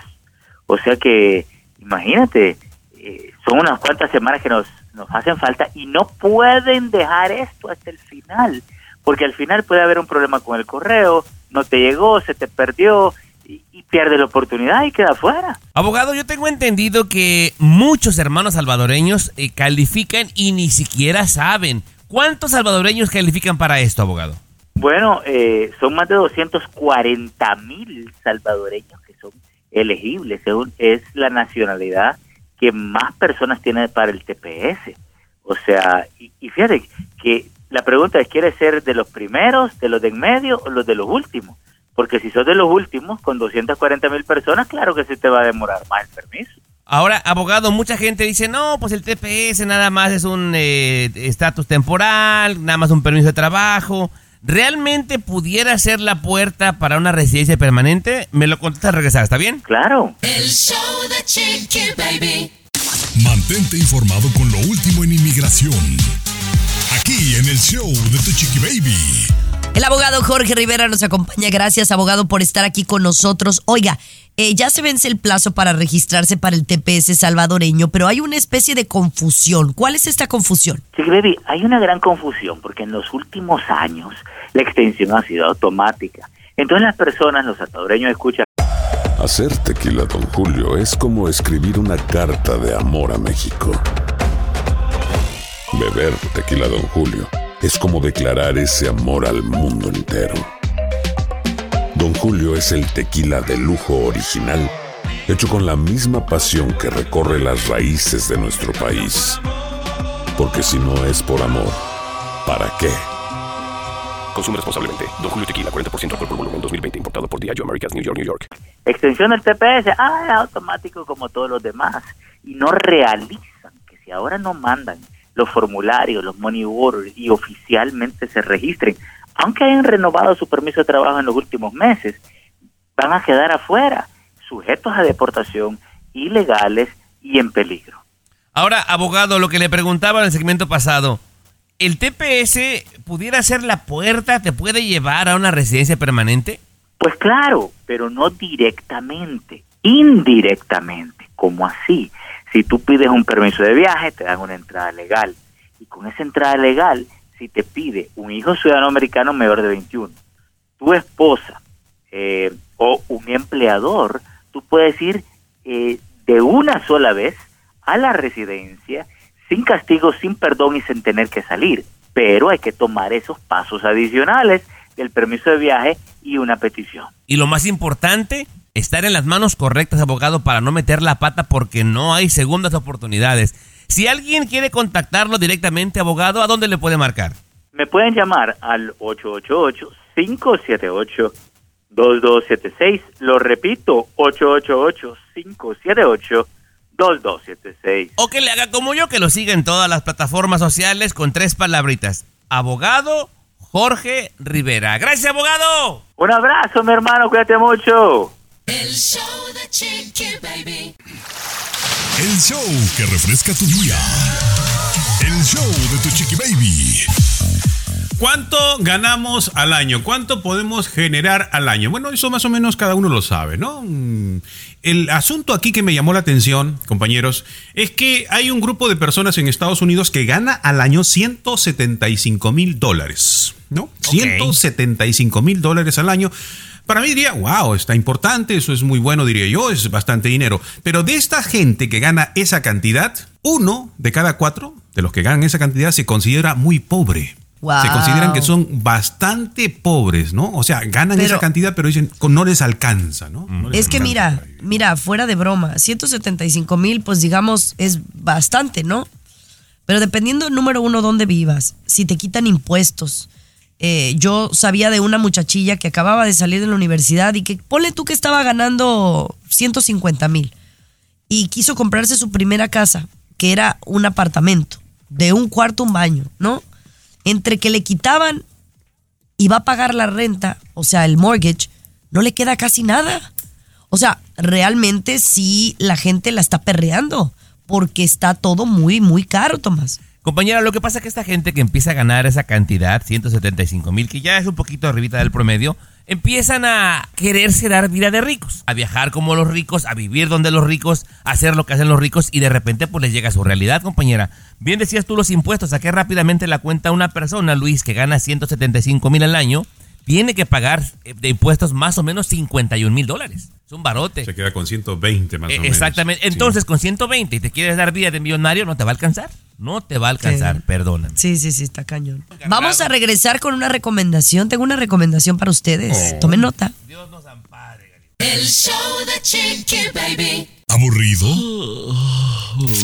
O sea que, imagínate, eh, son unas cuantas semanas que nos, nos hacen falta y no pueden dejar esto hasta el final, porque al final puede haber un problema con el correo, no te llegó, se te perdió y, y pierdes la oportunidad y queda fuera. Abogado, yo tengo entendido que muchos hermanos salvadoreños eh, califican y ni siquiera saben. ¿Cuántos salvadoreños califican para esto, abogado? Bueno, eh, son más de 240 mil salvadoreños que son elegibles. según- Es la nacionalidad que más personas tiene para el TPS. O sea, y, fíjate que la pregunta es, ¿quieres ser de los primeros, de los de en medio o los de los últimos? Porque si sos de los últimos, con 240 mil personas, claro que se te va a demorar más el permiso. Ahora, abogado, mucha gente dice, no, pues el TPS nada más es un eh, estatus temporal, nada más un permiso de trabajo. ¿Realmente pudiera ser la puerta para una residencia permanente? Me lo contestas al regresar, ¿está bien? Claro. El show de Chiqui Baby. Mantente informado con lo último en inmigración. Aquí en el show de Tu Chiqui Baby. El abogado Jorge Rivera nos acompaña. Gracias, abogado, por estar aquí con nosotros. Oiga, eh, ya se vence el plazo para registrarse para el TPS salvadoreño, pero hay una especie de confusión. ¿Cuál es esta confusión? Sí, baby, hay una gran confusión porque en los últimos años la extensión ha sido automática. Entonces las personas, los salvadoreños escuchan, Hacer tequila, Don Julio, es como escribir una carta de amor a México. Beber tequila, Don Julio, es como declarar ese amor al mundo entero. Don Julio es el tequila de lujo original, hecho con la misma pasión que recorre las raíces de nuestro país. Porque si no es por amor, ¿para qué? Consume responsablemente. Don Julio Tequila, 40% alcohol por volumen, 2020. Importado por Diageo Americas, New York, New York. extensión del TPS, ah, es automático como todos los demás. Y no realizan que si ahora no mandan los formularios, los money orders y oficialmente se registren, aunque hayan renovado su permiso de trabajo en los últimos meses, van a quedar afuera, sujetos a deportación, ilegales y en peligro. Ahora, abogado, lo que le preguntaba en el segmento pasado, ¿el TPS pudiera ser la puerta, te puede llevar a una residencia permanente? Pues claro, pero no directamente, indirectamente, como así. Si tú pides un permiso de viaje, te dan una entrada legal. Y con esa entrada legal, si te pide un hijo ciudadano americano mayor de 21, tu esposa eh, o un empleador, tú puedes ir eh, de una sola vez a la residencia sin castigo, sin perdón y sin tener que salir. Pero hay que tomar esos pasos adicionales del permiso de viaje y una petición. Y lo más importante, estar en las manos correctas, abogado, para no meter la pata porque no hay segundas oportunidades. Si alguien quiere contactarlo directamente, abogado, ¿a dónde le puede marcar? Me pueden llamar al 888-578-2276. Lo repito, 888-578-2276. O que le haga como yo, que lo siga en todas las plataformas sociales con tres palabritas. Abogado Jorge Rivera. Gracias, abogado. Un abrazo, mi hermano, cuídate mucho. El show de Chiqui Baby. El show que refresca tu día. El show de Tu Chiqui Baby. ¿Cuánto ganamos al año? ¿Cuánto podemos generar al año? Bueno, eso más o menos cada uno lo sabe, ¿no? Mm, El asunto aquí que me llamó la atención, compañeros, es que hay un grupo de personas en Estados Unidos que gana al año 175 mil dólares, ¿no? 175 mil dólares al año. Para mí diría, wow, está importante, eso es muy bueno, diría yo, es bastante dinero. Pero de esta gente que gana esa cantidad, uno de cada cuatro de los que ganan esa cantidad se considera muy pobre. Wow. Se consideran que son bastante pobres, ¿no? O sea, ganan Pero- esa cantidad, pero dicen, "Con- no les alcanza, ¿no? No les Es que mira, mira, fuera de broma, 175 mil, pues digamos, es bastante, ¿no? Pero dependiendo, número uno, dónde vivas, si te quitan impuestos. Eh, yo sabía de una muchachilla que acababa de salir de la universidad y que ponle tú que estaba ganando 150 mil y quiso comprarse su primera casa, que era un apartamento de un cuarto, un baño, ¿no? Entre que le quitaban y va a pagar la renta, o sea, el mortgage, no le queda casi nada. O sea, realmente sí la gente la está perreando porque está todo muy, muy caro, Tomás. Compañera, lo que pasa es que esta gente que empieza a ganar esa cantidad, 175 mil, que ya es un poquito arribita del promedio, empiezan a quererse dar vida de ricos, a viajar como los ricos, a vivir donde los ricos, a hacer lo que hacen los ricos y de repente pues les llega su realidad, compañera. Bien decías tú los impuestos, saqué rápidamente la cuenta una persona, Luis, que gana 175 mil al año, tiene que pagar eh, de impuestos más o menos 51 mil dólares. Es un barote. Se queda con 120 más Eh, o menos. Exactamente. Entonces, con 120 y te quieres dar vida de millonario, no te va a alcanzar. No te va a alcanzar, Sí. perdóname. Sí, sí, sí, está cañón. Vamos a regresar con una recomendación. Tengo una recomendación para ustedes. Tomen nota. El show de Chiqui Baby. ¿Aburrido?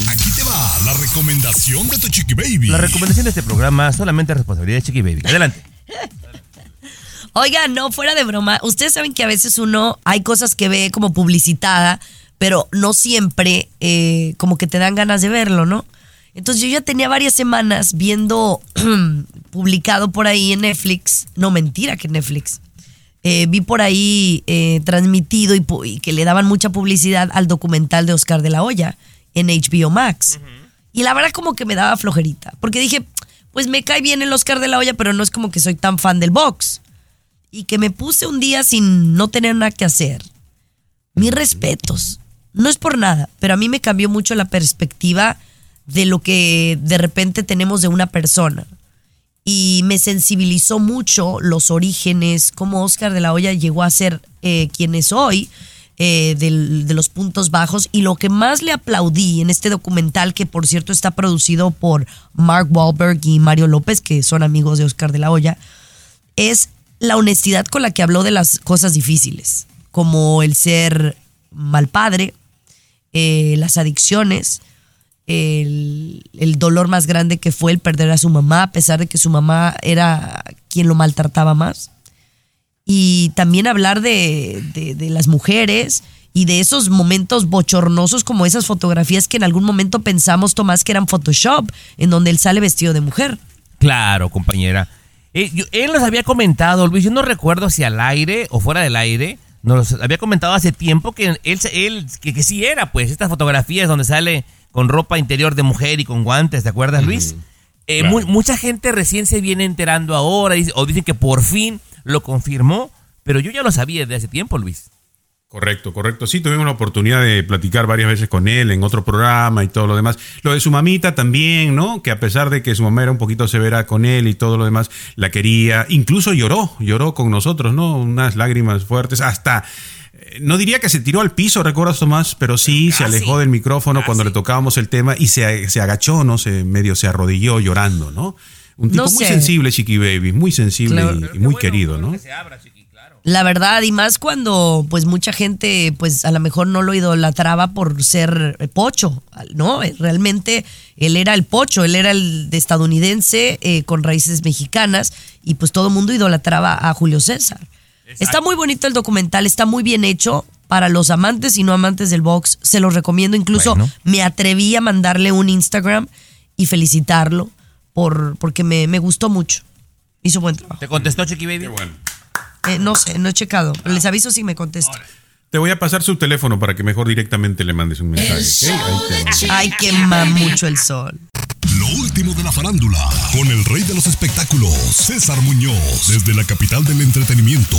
Aquí te va la recomendación de Tu Chiqui Baby. La recomendación de este programa solamente es responsabilidad de Chiqui Baby. Adelante. Oigan, no, fuera de broma. Ustedes saben que a veces uno hay cosas que ve como publicitada, pero no siempre eh, como que te dan ganas de verlo, ¿no? Entonces yo ya tenía varias semanas viendo publicado por ahí en Netflix, no mentira que Netflix, eh, vi por ahí eh, transmitido y, que le daban mucha publicidad al documental de Oscar de la Hoya en HBO Max. Y la verdad como que me daba flojerita, porque dije, pues me cae bien el Oscar de la Hoya, pero no es como que soy tan fan del box. Y que me puse un día sin no tener nada que hacer. Mis respetos. No es por nada, pero a mí me cambió mucho la perspectiva de lo que de repente tenemos de una persona. Y me sensibilizó mucho los orígenes, cómo Oscar de la Hoya llegó a ser eh, quien es hoy, eh, de los puntos bajos. Y lo que más le aplaudí en este documental, que por cierto está producido por Mark Wahlberg y Mario López, que son amigos de Oscar de la Hoya, es la honestidad con la que habló de las cosas difíciles, como el ser mal padre, eh, las adicciones, el, el dolor más grande que fue el perder a su mamá, a pesar de que su mamá era quien lo maltrataba más. Y también hablar de, de- de las mujeres y de esos momentos bochornosos como esas fotografías que en algún momento pensamos, Tomás, que eran Photoshop, en donde él sale vestido de mujer. Claro, compañera. Eh, él nos había comentado, Luis, yo no recuerdo si al aire o fuera del aire, nos había comentado hace tiempo que él, él que, que sí era, pues, estas fotografías donde sale con ropa interior de mujer y con guantes, ¿te acuerdas, Luis? Eh, Claro. mu- mucha gente recién se viene enterando ahora o dicen que por fin lo confirmó, pero yo ya lo sabía desde hace tiempo, Luis. Correcto, correcto. Sí, tuvimos la oportunidad de platicar varias veces con él en otro programa y todo lo demás. Lo de su mamita también, ¿no? Que a pesar de que su mamá era un poquito severa con él y todo lo demás, la quería. Incluso lloró, lloró con nosotros, ¿no? Unas lágrimas fuertes. Hasta, eh, no diría que se tiró al piso, ¿recuerdas, Tomás? Pero sí se alejó del micrófono cuando le tocábamos el tema y se, se agachó, ¿no? Se medio se arrodilló llorando, ¿no? Un tipo No muy sensible, Chiqui Baby, muy sensible Claro. y, y muy querido, ¿no? La verdad, y más cuando pues mucha gente pues a lo mejor no lo idolatraba por ser eh, pocho, ¿no? Eh, Realmente él era el pocho, él era el de estadounidense eh, con raíces mexicanas y pues todo el mundo idolatraba a Julio César. Está muy bonito el documental, está muy bien hecho para los amantes y no amantes del box, se los recomiendo, incluso Bueno. me atreví a mandarle un Instagram y felicitarlo por, porque me, me gustó mucho. Hizo buen trabajo. ¿Te contestó Chiqui Baby? Eh, no sé, no he checado. pero Les aviso si me contesta. Te voy a pasar su teléfono para que mejor directamente le mandes un mensaje. ¿ok? Ahí te va. Ay, quema mucho el sol. Lo último de la farándula, con el rey de los espectáculos, César Muñoz, desde la capital del entretenimiento,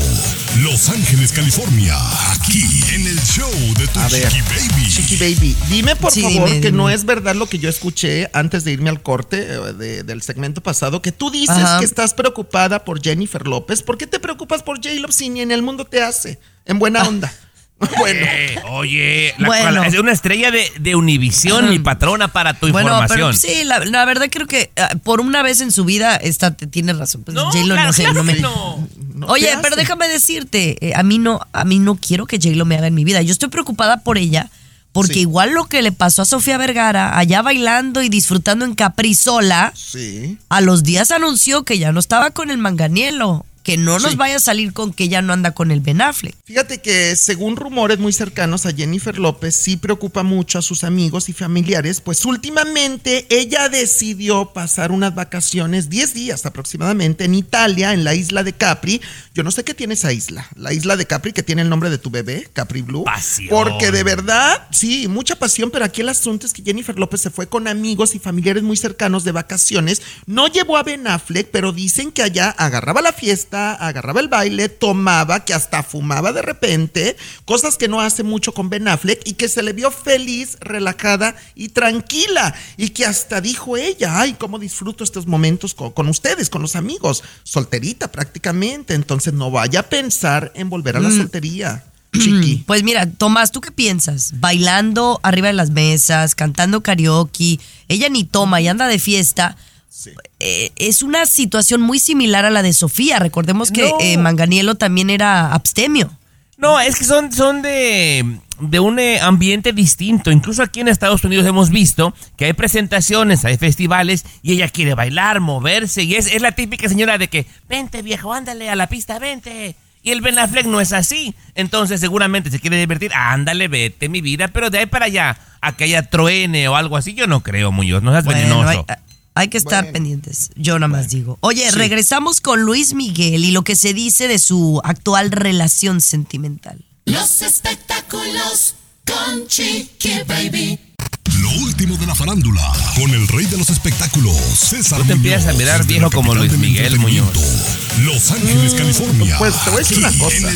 Los Ángeles, California, aquí en el show de tu A ver, Chiqui Baby. Chiqui Baby, dime por Sí, favor dime, que no es verdad lo que yo escuché antes de irme al corte eh, de- del segmento pasado, que tú dices Ajá. que estás preocupada por Jennifer López. ¿Por qué te preocupas por J-Lo si ni en el mundo te hace? En buena onda. Bueno, Eh, oye, la, Bueno. es una estrella de, de Univisión, mi patrona, para tu Bueno, información. pero sí, la, la verdad creo que ah, por una vez en su vida está, tiene razón. Pues, No, claro, no sé, claro no me- no. Oye, pero déjame decirte, eh, a mí no, a mí no quiero que J-Lo me haga en mi vida. Yo estoy preocupada por ella, porque Sí. igual lo que le pasó a Sofía Vergara, allá bailando y disfrutando en Capri sola, Sí. a los días anunció que ya no estaba con el manganielo. Que no nos Sí. vaya a salir con que ya no anda con el Ben Affleck. Fíjate que según rumores muy cercanos a Jennifer López, sí preocupa mucho a sus amigos y familiares, pues últimamente ella decidió pasar unas vacaciones, 10 días aproximadamente, en Italia, en la isla de Capri. Yo no sé qué tiene esa isla, la isla de Capri, que tiene el nombre de tu bebé, Capri Blue. Pasión. Porque de verdad, sí, mucha pasión, pero aquí el asunto es que Jennifer López se fue con amigos y familiares muy cercanos de vacaciones. No llevó a Ben Affleck, pero dicen que allá agarraba la fiesta, agarraba el baile, tomaba, que hasta fumaba de repente, cosas que no hace mucho con Ben Affleck y que se le vio feliz, relajada y tranquila. Y que hasta dijo ella, ay, cómo disfruto estos momentos con, con ustedes, con los amigos. Solterita prácticamente, entonces no vaya a pensar en volver a la soltería. Chiqui. Pues mira, Tomás, ¿tú qué piensas? Bailando arriba de las mesas, cantando karaoke, ella ni toma y anda de fiesta. Eh, es una situación muy similar a la de Sofía. Recordemos que No. eh, Manganielo también era abstemio. No, es que son, son de, de un eh, ambiente distinto. Incluso aquí en Estados Unidos hemos visto que hay presentaciones, hay festivales y ella quiere bailar, moverse. Y es, es la típica señora de que, vente viejo, ándale a la pista, vente. Y el Ben Affleck no es así. Entonces seguramente se quiere divertir. Ándale, vete, mi vida. Pero de ahí para allá, a que haya truene o algo así, yo no creo, Muñoz. No seas Bueno, venenoso. hay, hay que estar pendientes. Yo nada más digo. Oye, regresamos con Luis Miguel y lo que se dice de su actual relación sentimental. Los espectáculos con Chiqui Baby. Lo último de la farándula, con el rey de los espectáculos, César Tú te empiezas a Muñoz, mirar viejo como Luis Miguel entretenimiento, Los Ángeles, California. Pues te voy a decir una cosa.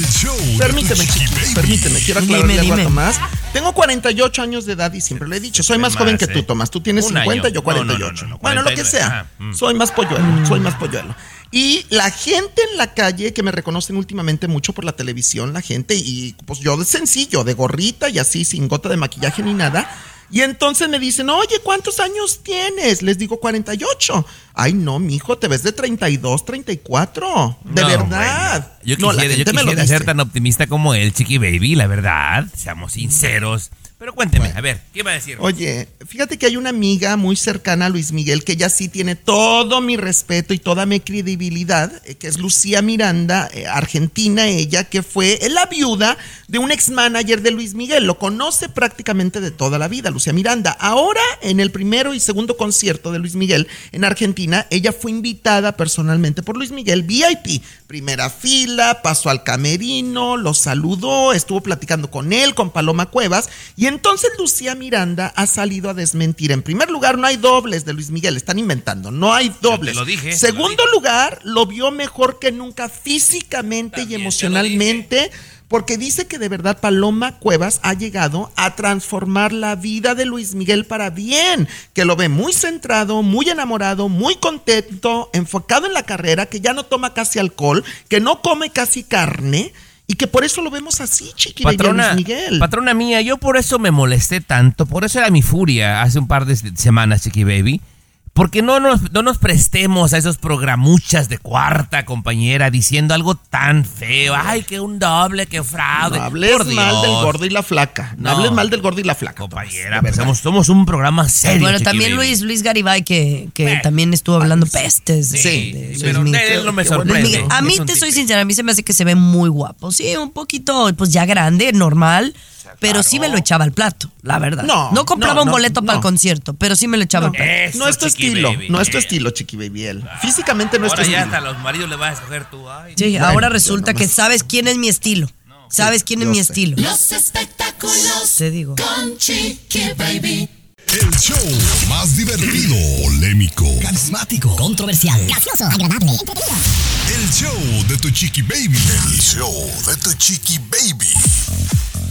Permíteme, tu Chiqui chiqui, Baby. permíteme, quiero Dime, aclararle algo a dime. Tomás. Tengo 48 años de edad y siempre lo he dicho, soy más Más, joven que eh. tú, Tomás. Tú tienes Un 50, año. yo No, no, no, 48. no, no, bueno, lo que 49. sea. Ah, mm. Soy más polluelo, soy más polluelo. Y la gente en la calle que me reconocen últimamente mucho por la televisión, la gente, y pues yo de sencillo, de gorrita y así, sin gota de maquillaje ni nada. Y entonces me dicen, oye, ¿cuántos años tienes? Les digo 48. Ay, no, mijo, te ves de 32, 34. De No, verdad. bueno. Yo No, la quisiera, yo gente me lo quisiera dice. ser tan optimista como él, Chiqui Baby, la verdad. Seamos sinceros. Pero cuénteme, a ver, ¿qué iba a decir? Oye, fíjate que hay una amiga muy cercana a Luis Miguel que ella sí tiene todo mi respeto y toda mi credibilidad, eh, que es Lucía Miranda, eh, argentina ella, que fue la viuda de un ex manager de Luis Miguel. Lo conoce prácticamente de toda la vida, Lucía Miranda. Ahora, en el primero y segundo concierto de Luis Miguel en Argentina, ella fue invitada personalmente por Luis Miguel, VIP, primera fila, pasó al camerino, lo saludó, estuvo platicando con él, con Paloma Cuevas, y entonces Lucía Miranda ha salido a desmentir. En primer lugar, no hay dobles de Luis Miguel, están inventando, no hay dobles. lo dije, lo Segundo lugar, lo vio mejor que nunca físicamente y emocionalmente. Porque dice que de verdad Paloma Cuevas ha llegado a transformar la vida de Luis Miguel para bien, que lo ve muy centrado, muy enamorado, muy contento, enfocado en la carrera, que ya no toma casi alcohol, que no come casi carne y que por eso lo vemos así, chiqui, baby, a Patrona, Luis Miguel. patrona mía, yo por eso me molesté tanto, por eso era mi furia hace un par de semanas, Chiqui Baby. Porque no nos, no nos prestemos a esos programuchas de cuarta compañera diciendo algo tan feo. Ay, que un doble, que fraude. No hables Por mal del gordo y la flaca. No, No. hables mal del gordo y la flaca. Compañera, pues somos, somos un programa serio. bueno, también. Luis, Luis Garibay, que, que también estuvo hablando pestes. de- Sí, de Luis pero Miguel. de él no me Qué bueno. sorprende. Luis Miguel, A mí te soy sincera, a mí se me hace que se ve muy guapo. Sí, un poquito, pues ya grande, normal. Pero sí me lo echaba al plato, la verdad. No, No compraba no, un no, boleto para el concierto, pero sí me lo echaba al plato. Eso, no es tu estilo, Baby. no es tu estilo, chiqui baby. él. Físicamente no es tu Ahora ya estilo. hasta los maridos le vas a escoger tú. Ay, Sí, Bueno, ahora resulta que sabes quién es mi estilo. Sabes quién es mi sé. estilo. Los espectáculos Te digo. con Chiqui Baby. El show más divertido, polémico, Carismático, controversial, gracioso, agradable, entretenido. el show de tu chiqui baby. El show de tu chiqui baby.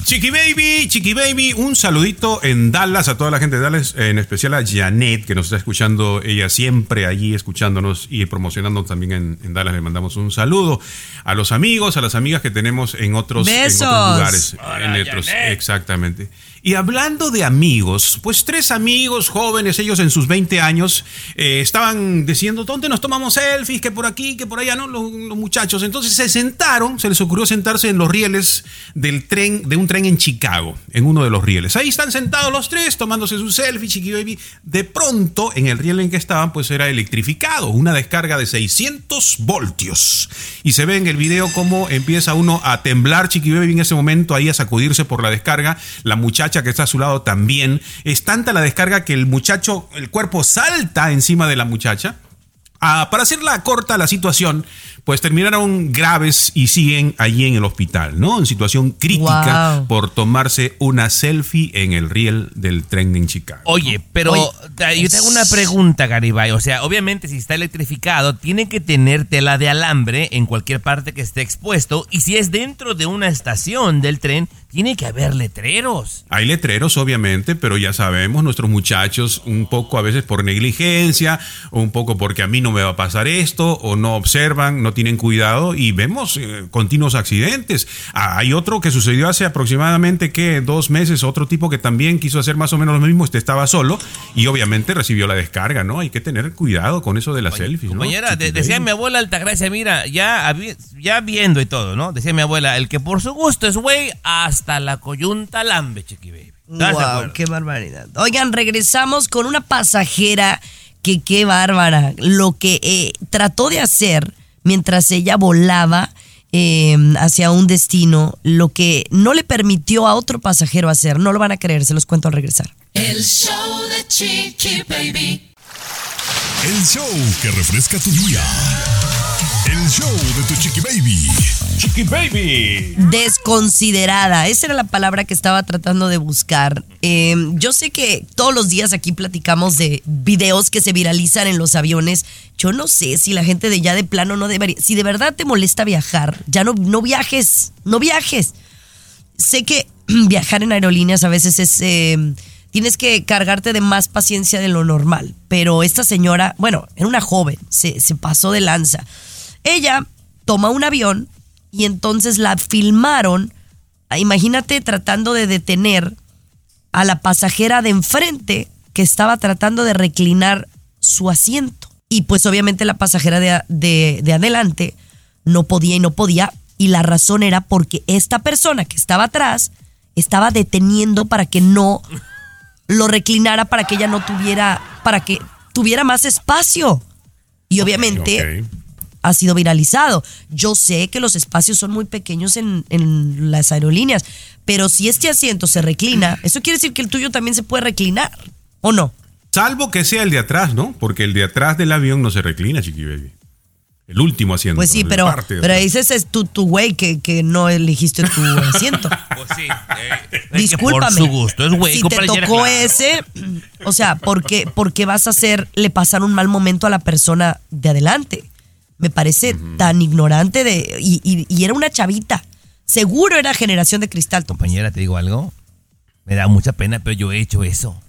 Chiqui Baby, Chiqui Baby, un saludito en Dallas a toda la gente de Dallas, en especial a Janet, que nos está escuchando, ella siempre allí escuchándonos y promocionando también en, en Dallas. Le mandamos un saludo a los amigos, a las amigas que tenemos en otros, en Besos. otros lugares. Hola, en otros- exactamente. Y hablando de amigos, pues tres amigos jóvenes, ellos en sus 20 años, eh, estaban diciendo, ¿dónde nos tomamos selfies? Que por aquí, que por allá, ¿no? Los, muchachos. Entonces se sentaron, se les ocurrió sentarse en los rieles del tren, de un tren en Chicago, en uno de los rieles. Ahí están sentados los tres, tomándose su selfie, chiqui baby. De pronto, en el riel en que estaban, pues era electrificado, una descarga de 600 voltios. Y se ve en el video cómo empieza uno a temblar, chiqui baby, en ese momento, ahí a sacudirse por la descarga. La muchacha que está a su lado también. Es tanta la descarga que el muchacho, el cuerpo salta encima de la muchacha. Ah, para hacerla corta la situación, pues terminaron graves y siguen allí en el hospital, ¿no? En situación crítica Wow. por tomarse una selfie en el riel del tren en Chicago. Oye, pero Oye, yo te hago una pregunta, Garibay. O sea, obviamente si está electrificado, tiene que tener tela de alambre en cualquier parte que esté expuesto. Y si es dentro de una estación del tren, tiene que haber letreros. Hay letreros, obviamente, pero ya sabemos, nuestros muchachos, un poco a veces por negligencia, o un poco porque a mí no me va a pasar esto, o no observan, no tienen cuidado, y vemos eh, continuos accidentes. Ah, hay otro que sucedió hace aproximadamente, que Dos meses, otro tipo que también quiso hacer más o menos lo mismo, este estaba solo, y obviamente recibió la descarga, ¿no? Hay que tener cuidado con eso de las selfies, ¿no? Compañera, de- decía mi abuela Altagracia, mira, ya, ya viendo y todo, ¿no? Decía mi abuela, el que por su gusto es güey, hasta la coyunta lambe, chiqui baby. Qué barbaridad. Oigan, regresamos con una pasajera que qué bárbara. Lo que eh, trató de hacer mientras ella volaba eh, hacia un destino, lo que no le permitió a otro pasajero hacer. No lo van a creer, se los cuento al regresar. El show de Chiqui Baby. El show que refresca tu día. El show de tu chiqui baby. Chiqui baby. Desconsiderada, esa era la palabra que estaba tratando de buscar. Eh, yo sé que todos los días aquí platicamos de videos que se viralizan en los aviones. Yo no sé si la gente de ya de plano no debería. Si de verdad te molesta viajar, ya no, no viajes, no viajes. Sé que viajar en aerolíneas a veces es. eh, tienes que cargarte de más paciencia de lo normal. Pero esta señora, bueno, era una joven, se, se pasó de lanza. Ella toma un avión y entonces la filmaron. ah, Imagínate tratando de detener a la pasajera de enfrente que estaba tratando de reclinar su asiento. Y pues obviamente la pasajera de, de- de adelante no podía y no podía. Y la razón era porque esta persona que estaba atrás estaba deteniendo para que no lo reclinara, para que ella no tuviera, para que tuviera más espacio. Y obviamente ha sido viralizado. Yo sé que los espacios son muy pequeños en, en las aerolíneas, pero si este asiento se reclina, eso quiere decir que el tuyo también se puede reclinar, ¿o no? Salvo que sea el de atrás, ¿no? Porque el de atrás del avión no se reclina, chiqui baby. El último asiento. Pues sí, pero, parte pero ese es tu, tu güey que, que no elegiste tu asiento. Pues sí. eh, Discúlpame. Por su gusto, es güey, si te tocó claro. ese, o sea, ¿por qué, por qué vas a hacer le pasar un mal momento a la persona de adelante? Me parece tan ignorante de y, y- y era una chavita. Seguro era generación de cristal. Compañera, te digo algo. Me da mucha pena, pero yo he hecho eso.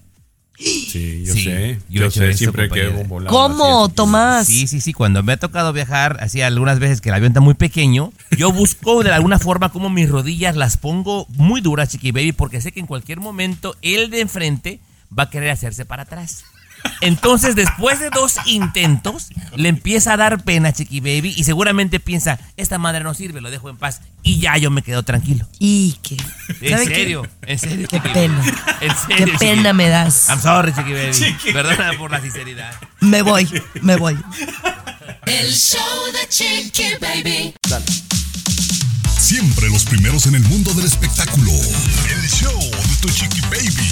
Sí, yo Sí, sé. yo Yo, he hecho sé, eso, siempre que volado. ¿Cómo, Tomás? Sí, sí, sí. Cuando me ha tocado viajar, así algunas veces que el avión está muy pequeño, yo busco de alguna forma como mis rodillas las pongo muy duras, Chiqui Baby, porque sé que en cualquier momento el de enfrente va a querer hacerse para atrás. Entonces, después de dos intentos, le empieza a dar pena, Chiqui Baby, y seguramente piensa, esta madre no sirve, lo dejo en paz. Y ya yo me quedo tranquilo. Y que. En ¿sabe qué? serio, en serio. Qué Chiqui pena. En serio. Qué Chiqui. pena me das. I'm sorry, Chiqui Baby. Chiqui Perdona por la sinceridad. Me voy, me voy. El show de Chiqui Baby. Siempre los primeros en el mundo del espectáculo. El show de tu chiqui baby.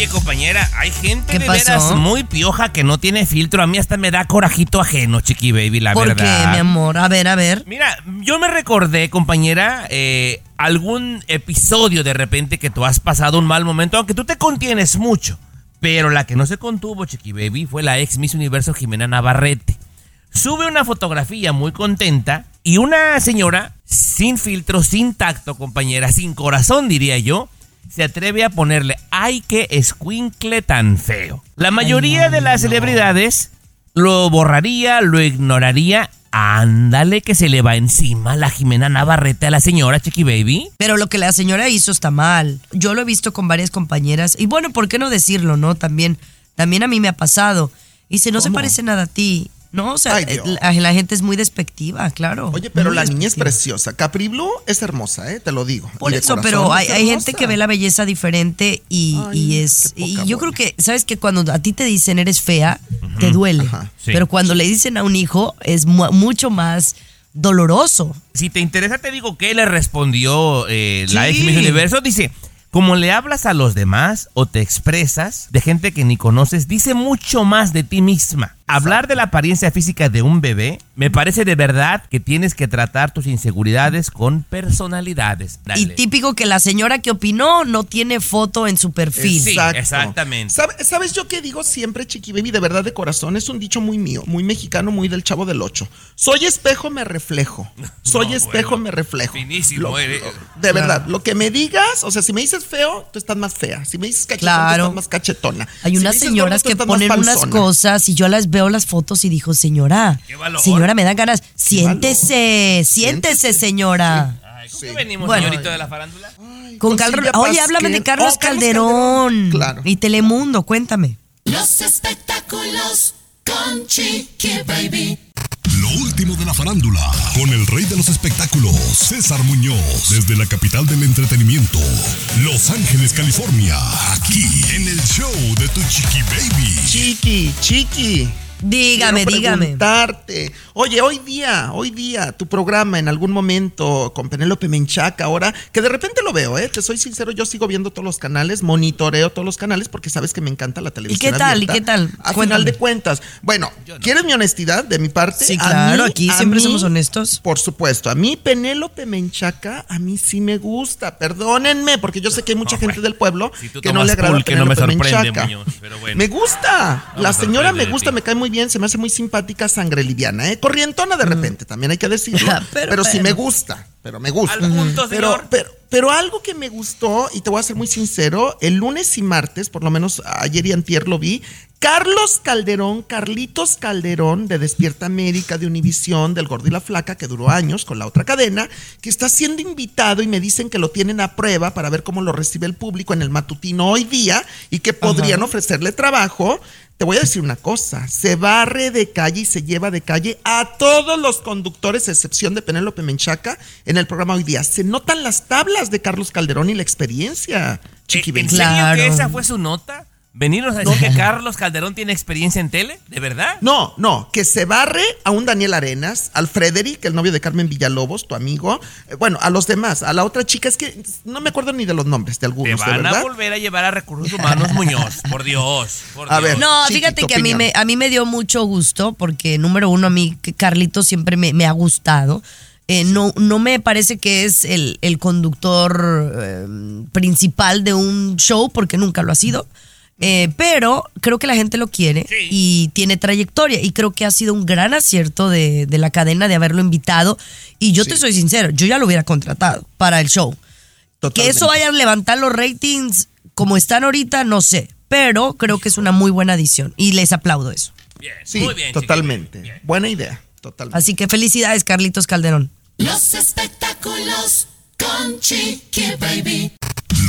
Oye, compañera, hay gente ¿Qué de pasó? veras muy pioja que no tiene filtro. A mí hasta me da corajito ajeno, chiqui baby, la ¿Por verdad. qué, mi amor? A ver, a ver. Mira, yo me recordé, compañera, eh, algún episodio de repente que tú has pasado un mal momento, aunque tú te contienes mucho. Pero la que no se contuvo, chiqui baby, fue la ex Miss Universo Jimena Navarrete. Sube una fotografía muy contenta y una señora sin filtro, sin tacto, compañera, sin corazón, diría yo, se atreve a ponerle, ay, qué escuincle tan feo. La mayoría de las celebridades lo borraría, lo ignoraría. Ándale que se le va encima la Jimena Navarrete a la señora Chiqui Baby. Pero lo que la señora hizo está mal. Yo lo he visto con varias compañeras. Y bueno, ¿por qué no decirlo, no? También, también a mí me ha pasado. Y dice, no se parece nada a ti. No, o sea, Ay, Dios. la, la gente es muy despectiva, claro. Oye, pero Muy la niña es preciosa. Capri Blue es hermosa, ¿eh? Te lo digo. Por eso, pero hay, es hay gente que ve la belleza diferente y, y es. Y yo creo que, ¿sabes que Cuando a ti te dicen eres fea, te duele. Sí. Pero cuando le dicen a un hijo, es mu- mucho más doloroso. Si te interesa, te digo que le respondió eh, la Sí. ex Miss Universo. Dice, como le hablas a los demás o te expresas de gente que ni conoces, dice mucho más de ti misma. Hablar de la apariencia física de un bebé, me parece de verdad que tienes que tratar tus inseguridades con personalidades. Dale. Y típico que la señora que opinó no tiene foto en su perfil. Sí, exactamente. ¿Sabe- ¿Sabes yo qué digo siempre, Chiqui Baby? De verdad, de corazón. Es un dicho muy mío, muy mexicano, muy del chavo del ocho. Soy espejo, me reflejo. Soy No, espejo, bueno. me reflejo. Finísimo, Lo- eres. lo- de verdad, lo que me digas, o sea, si me dices feo, tú estás más fea. Si me dices cachetón, Claro. tú estás más cachetona. Hay unas señoras gordo, que ponen unas cosas y yo las veo las fotos y digo, señora, valor. señora, me dan ganas. Siéntese, siéntese, señora. ¿Con qué venimos, Bueno. señorito de la farándula? Con Carlos, oye, háblame de Carlos Oh, Carlos Calderón. Claro. Y Telemundo, cuéntame. Los espectáculos con Chiqui Baby. Lo último de la farándula, con el rey de los espectáculos, César Muñoz, desde la capital del entretenimiento, Los Ángeles, California, aquí en el show de tu chiqui baby. Chiqui, chiqui. Dígame, Quiero dígame. preguntarte. Oye, hoy día, hoy día, tu programa en algún momento con Penélope Menchaca, ahora, que de repente lo veo, ¿eh? Te soy sincero, yo sigo viendo todos los canales, monitoreo todos los canales porque sabes que me encanta la televisión. qué tal? abierta. ¿Y qué tal? A Cuéntame. final de cuentas. Bueno, ¿quieres mi honestidad de mi parte? Sí, claro, mí- aquí siempre mí, somos honestos. Por supuesto, a mí Penélope Menchaca, a mí sí me gusta. Perdónenme, porque yo sé que hay mucha gente del pueblo Si que no le agrada no me Penélope sorprende, Menchaca. Muñoz, pero bueno. Me gusta. No la me señora me gusta, me cae muy bien, se me hace muy simpática, sangre liviana, ¿eh? Corrientona de repente, también hay que decirlo. pero Pero sí me gusta, pero me gusta. Al punto, pero, pero, pero algo que me gustó, y te voy a ser muy sincero, el lunes y martes, por lo menos ayer y antier lo vi, Carlos Calderón, Carlitos Calderón de Despierta América, de Univisión, del Gordo y la Flaca, que duró años con la otra cadena, que está siendo invitado y me dicen que lo tienen a prueba para ver cómo lo recibe el público en el matutino hoy día y que podrían ofrecerle trabajo. Te voy a decir una cosa, se barre de calle y se lleva de calle a todos los conductores, a excepción de Penélope Menchaca, en el programa hoy día. Se notan las tablas de Carlos Calderón y la experiencia, Chiqui ¿En serio Claro. que esa fue su nota? ¿Venirnos a decir que Carlos Calderón tiene experiencia en tele? ¿De verdad? No, no, que se barre a un Daniel Arenas, al Frederick, el novio de Carmen Villalobos, tu amigo, eh, bueno, a los demás, a la otra chica, es que no me acuerdo ni de los nombres de Te algunos, de van a volver a llevar a recursos humanos, Muñoz. Por Dios. por A Dios. ver. No, fíjate que a mí, me, a mí me dio mucho gusto porque, número uno, a mí Carlito siempre me, me ha gustado. Eh, no, no me parece que es el, el conductor eh, principal de un show porque nunca lo ha sido. Eh, pero creo que la gente lo quiere y tiene trayectoria y creo que ha sido un gran acierto de, de la cadena de haberlo invitado y yo te soy sincero, yo ya lo hubiera contratado para el show. Que eso vaya a levantar los ratings como están ahorita, no sé. Pero creo que es una muy buena adición y les aplaudo eso. Sí, totalmente. Buena idea, totalmente. Así que felicidades, Carlitos Calderón. Los espectáculos con Chiqui Baby.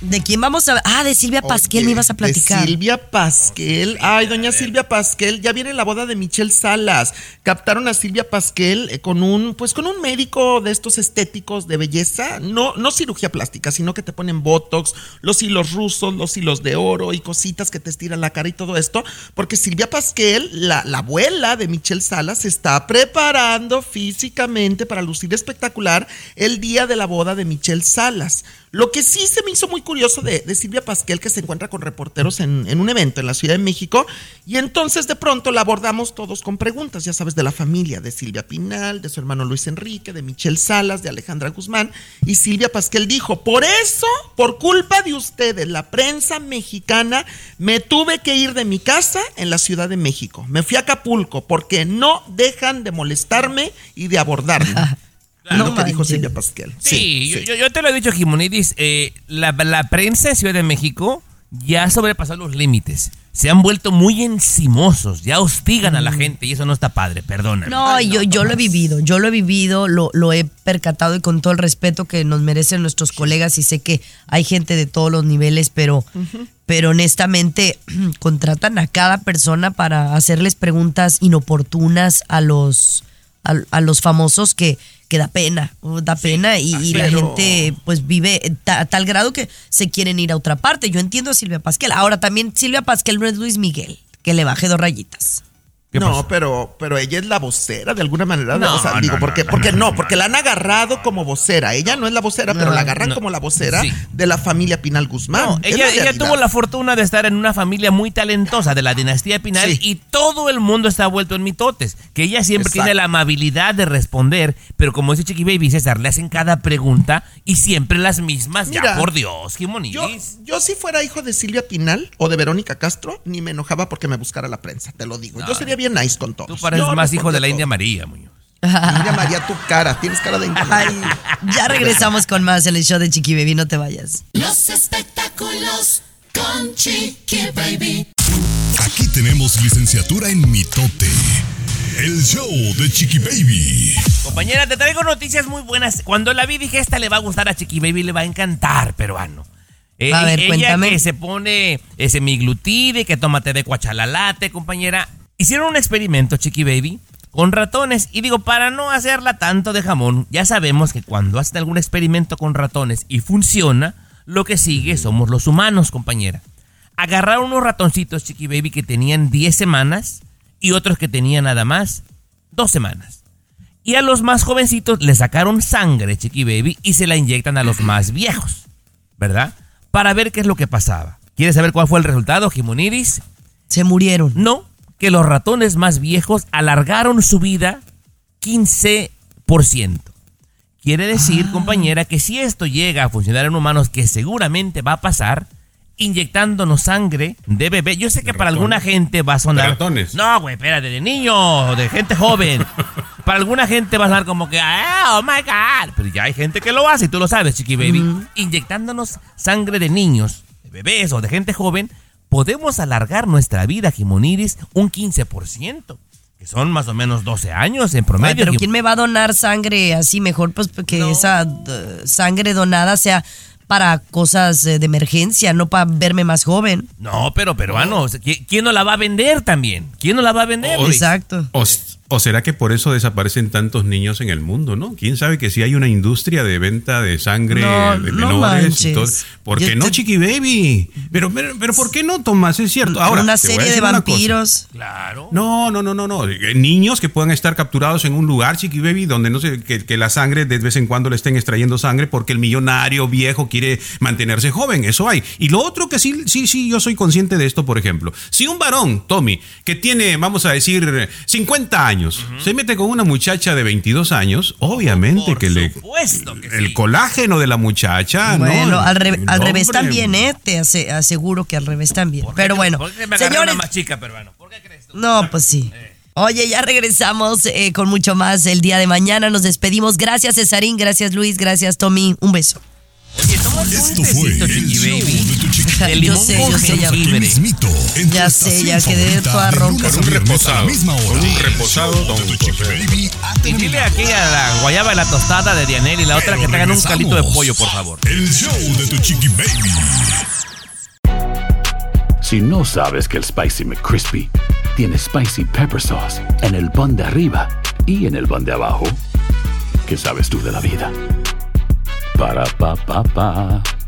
¿De quién vamos a Ah, de Silvia Pasquel me ibas a platicar. De Silvia Pasquel. Ay, doña Silvia Pasquel, ya viene la boda de Michelle Salas. Captaron a Silvia Pasquel eh, con un, pues con un médico de estos estéticos de belleza. No, no cirugía plástica, sino que te ponen botox, los hilos rusos, los hilos de oro y cositas que te estiran la cara y todo esto. Porque Silvia Pasquel, la, la abuela de Michelle Salas, se está preparando físicamente para lucir espectacular el día de la boda de Michelle Salas. Lo que sí se me hizo muy curioso de, Silvia Pasquel, que se encuentra con reporteros en, en un evento en la Ciudad de México, y entonces de pronto la abordamos todos con preguntas, ya sabes, de la familia, de Silvia Pinal, de su hermano Luis Enrique, de Michelle Salas, de Alejandra Guzmán, y Silvia Pasquel dijo, por eso, por culpa de ustedes, la prensa mexicana, me tuve que ir de mi casa en la Ciudad de México. Me fui a Acapulco porque no dejan de molestarme y de abordarme. Es lo que dijo Silvia Pasquel. Sí, yo, yo- yo te lo he dicho, Jimonidis. eh, la, la prensa de Ciudad de México ya ha sobrepasado los límites. Se han vuelto muy encimosos, ya hostigan a la gente y eso no está padre, perdóname. Mm. No, yo, yo lo he vivido, yo lo he vivido, lo, lo he percatado y con todo el respeto que nos merecen nuestros colegas y sé que hay gente de todos los niveles, pero, pero honestamente contratan a cada persona para hacerles preguntas inoportunas a los, a, a los famosos que, que da pena, oh, da pena y, y la gente pues vive ta- a tal grado que se quieren ir a otra parte. Yo entiendo a Silvia Pasquel. Ahora también Silvia Pasquel no es Luis Miguel, que le baje dos rayitas. No, pero, pero ella es la vocera de alguna manera. No, o sea, no, digo, no, porque, no, porque no, porque la han agarrado como vocera. Ella no es la vocera, pero la agarran no. como la vocera Sí. de la familia Pinal Guzmán. Ella, la ella tuvo la fortuna de estar en una familia muy talentosa de la dinastía Pinal y todo el mundo está vuelto en mitotes. Que ella siempre Exacto. tiene la amabilidad de responder, pero como dice Chiqui Baby César, le hacen cada pregunta y siempre las mismas. Mira, ya, por Dios, qué Yo, yo si fuera hijo de Silvia Pinal o de Verónica Castro, ni me enojaba porque me buscara la prensa, te lo digo. Yo sería bien nice con todos. Tú pareces más hijo de la todo. India María, Muñoz. India María, tu cara, tienes cara de India María. Ya regresamos con más en el show de Chiqui Baby, no te vayas. Los espectáculos con Chiqui Baby. Aquí tenemos licenciatura en mitote. El show de Chiqui Baby. Compañera, te traigo noticias muy buenas. Cuando la vi dije, esta le va a gustar a Chiqui Baby, le va a encantar, peruano. Eh, A ver, ella cuéntame. que se pone ese miglutide, que tómate de cuachalalate, compañera. Hicieron un experimento, Chiqui Baby, con ratones. Y digo, para no hacerla tanto de jamón, ya sabemos que cuando hacen algún experimento con ratones y funciona, lo que sigue somos los humanos, compañera. Agarraron unos ratoncitos, Chiqui Baby, que tenían 10 semanas y otros que tenían nada más 2 semanas. Y a los más jovencitos le sacaron sangre, Chiqui Baby, y se la inyectan a los más viejos, ¿verdad? Para ver qué es lo que pasaba. ¿Quieres saber cuál fue el resultado, Jimoniris? Se murieron. No, que los ratones más viejos alargaron su vida 15%. Quiere decir, Ah. compañera, que si esto llega a funcionar en humanos, que seguramente va a pasar, inyectándonos sangre de bebé. Yo sé que para alguna gente va a sonar. De ratones. No, güey, espérate, de niño, de gente joven. para alguna gente va a sonar como que, ah, oh my God. Pero ya hay gente que lo hace y tú lo sabes, Chiqui Baby. Inyectándonos sangre de niños, de bebés o de gente joven, podemos alargar nuestra vida, Jimoniris, un 15%. Que son más o menos 12 años en Ay, promedio. pero ¿quién me va a donar sangre así? Mejor pues que esa eh, sangre donada sea para cosas eh, de emergencia, no para verme más joven. No, pero peruano, ¿qui- ¿quién no la va a vender también? ¿Quién no la va a vender? O- Luis? O, o será que por eso desaparecen tantos niños en el mundo, no? ¿Quién sabe que si hay una industria de venta de sangre No, de no menores y manches. todo? ¿Por Yo qué no, te- Chiqui Baby? Pero, pero, pero ¿por qué no, Tomás? Es cierto. Ahora, una serie de vampiros. Claro. No, no, no, no, no. Niños que puedan estar capturados en un lugar, Chiqui Baby, donde no sé, que, que la sangre de vez en cuando le estén extrayendo sangre porque el millonario viejo quiere mantenerse joven. Eso hay. Y lo otro que sí, sí, sí, yo soy consciente de esto, por ejemplo. Si un varón, Tommy, que tiene, vamos a decir, 50 años, se mete con una muchacha de 22 años, obviamente que le. el colágeno de la muchacha, ¿no? Bueno, al, re- al No, revés también, ¿eh? Te ase- aseguro que al revés también. Pero bueno, ¿Por qué me señores, una más chica, peruano? no, pues sí. Oye, ya regresamos eh, con mucho más el día de mañana. Nos despedimos. Gracias, Cesarín. Gracias, Luis. Gracias, Tommy. Un beso. Esto fue el show de tu chiquita. Yo sé, yo sé, ya- mismito, Ya sé, ya quedé toda de ronca. un reposado, misma hora. con un reposado, don de Chiqui Baby Y dile aquí a la guayaba de la tostada de Dianel y la otra que te hagan un calito de pollo, por favor. El show de tu Chiqui Baby. Si no sabes que el Spicy McCrispy tiene Spicy Pepper Sauce en el pan de arriba y en el pan de abajo, ¿qué sabes tú de la vida? Ba-da-ba-ba-ba.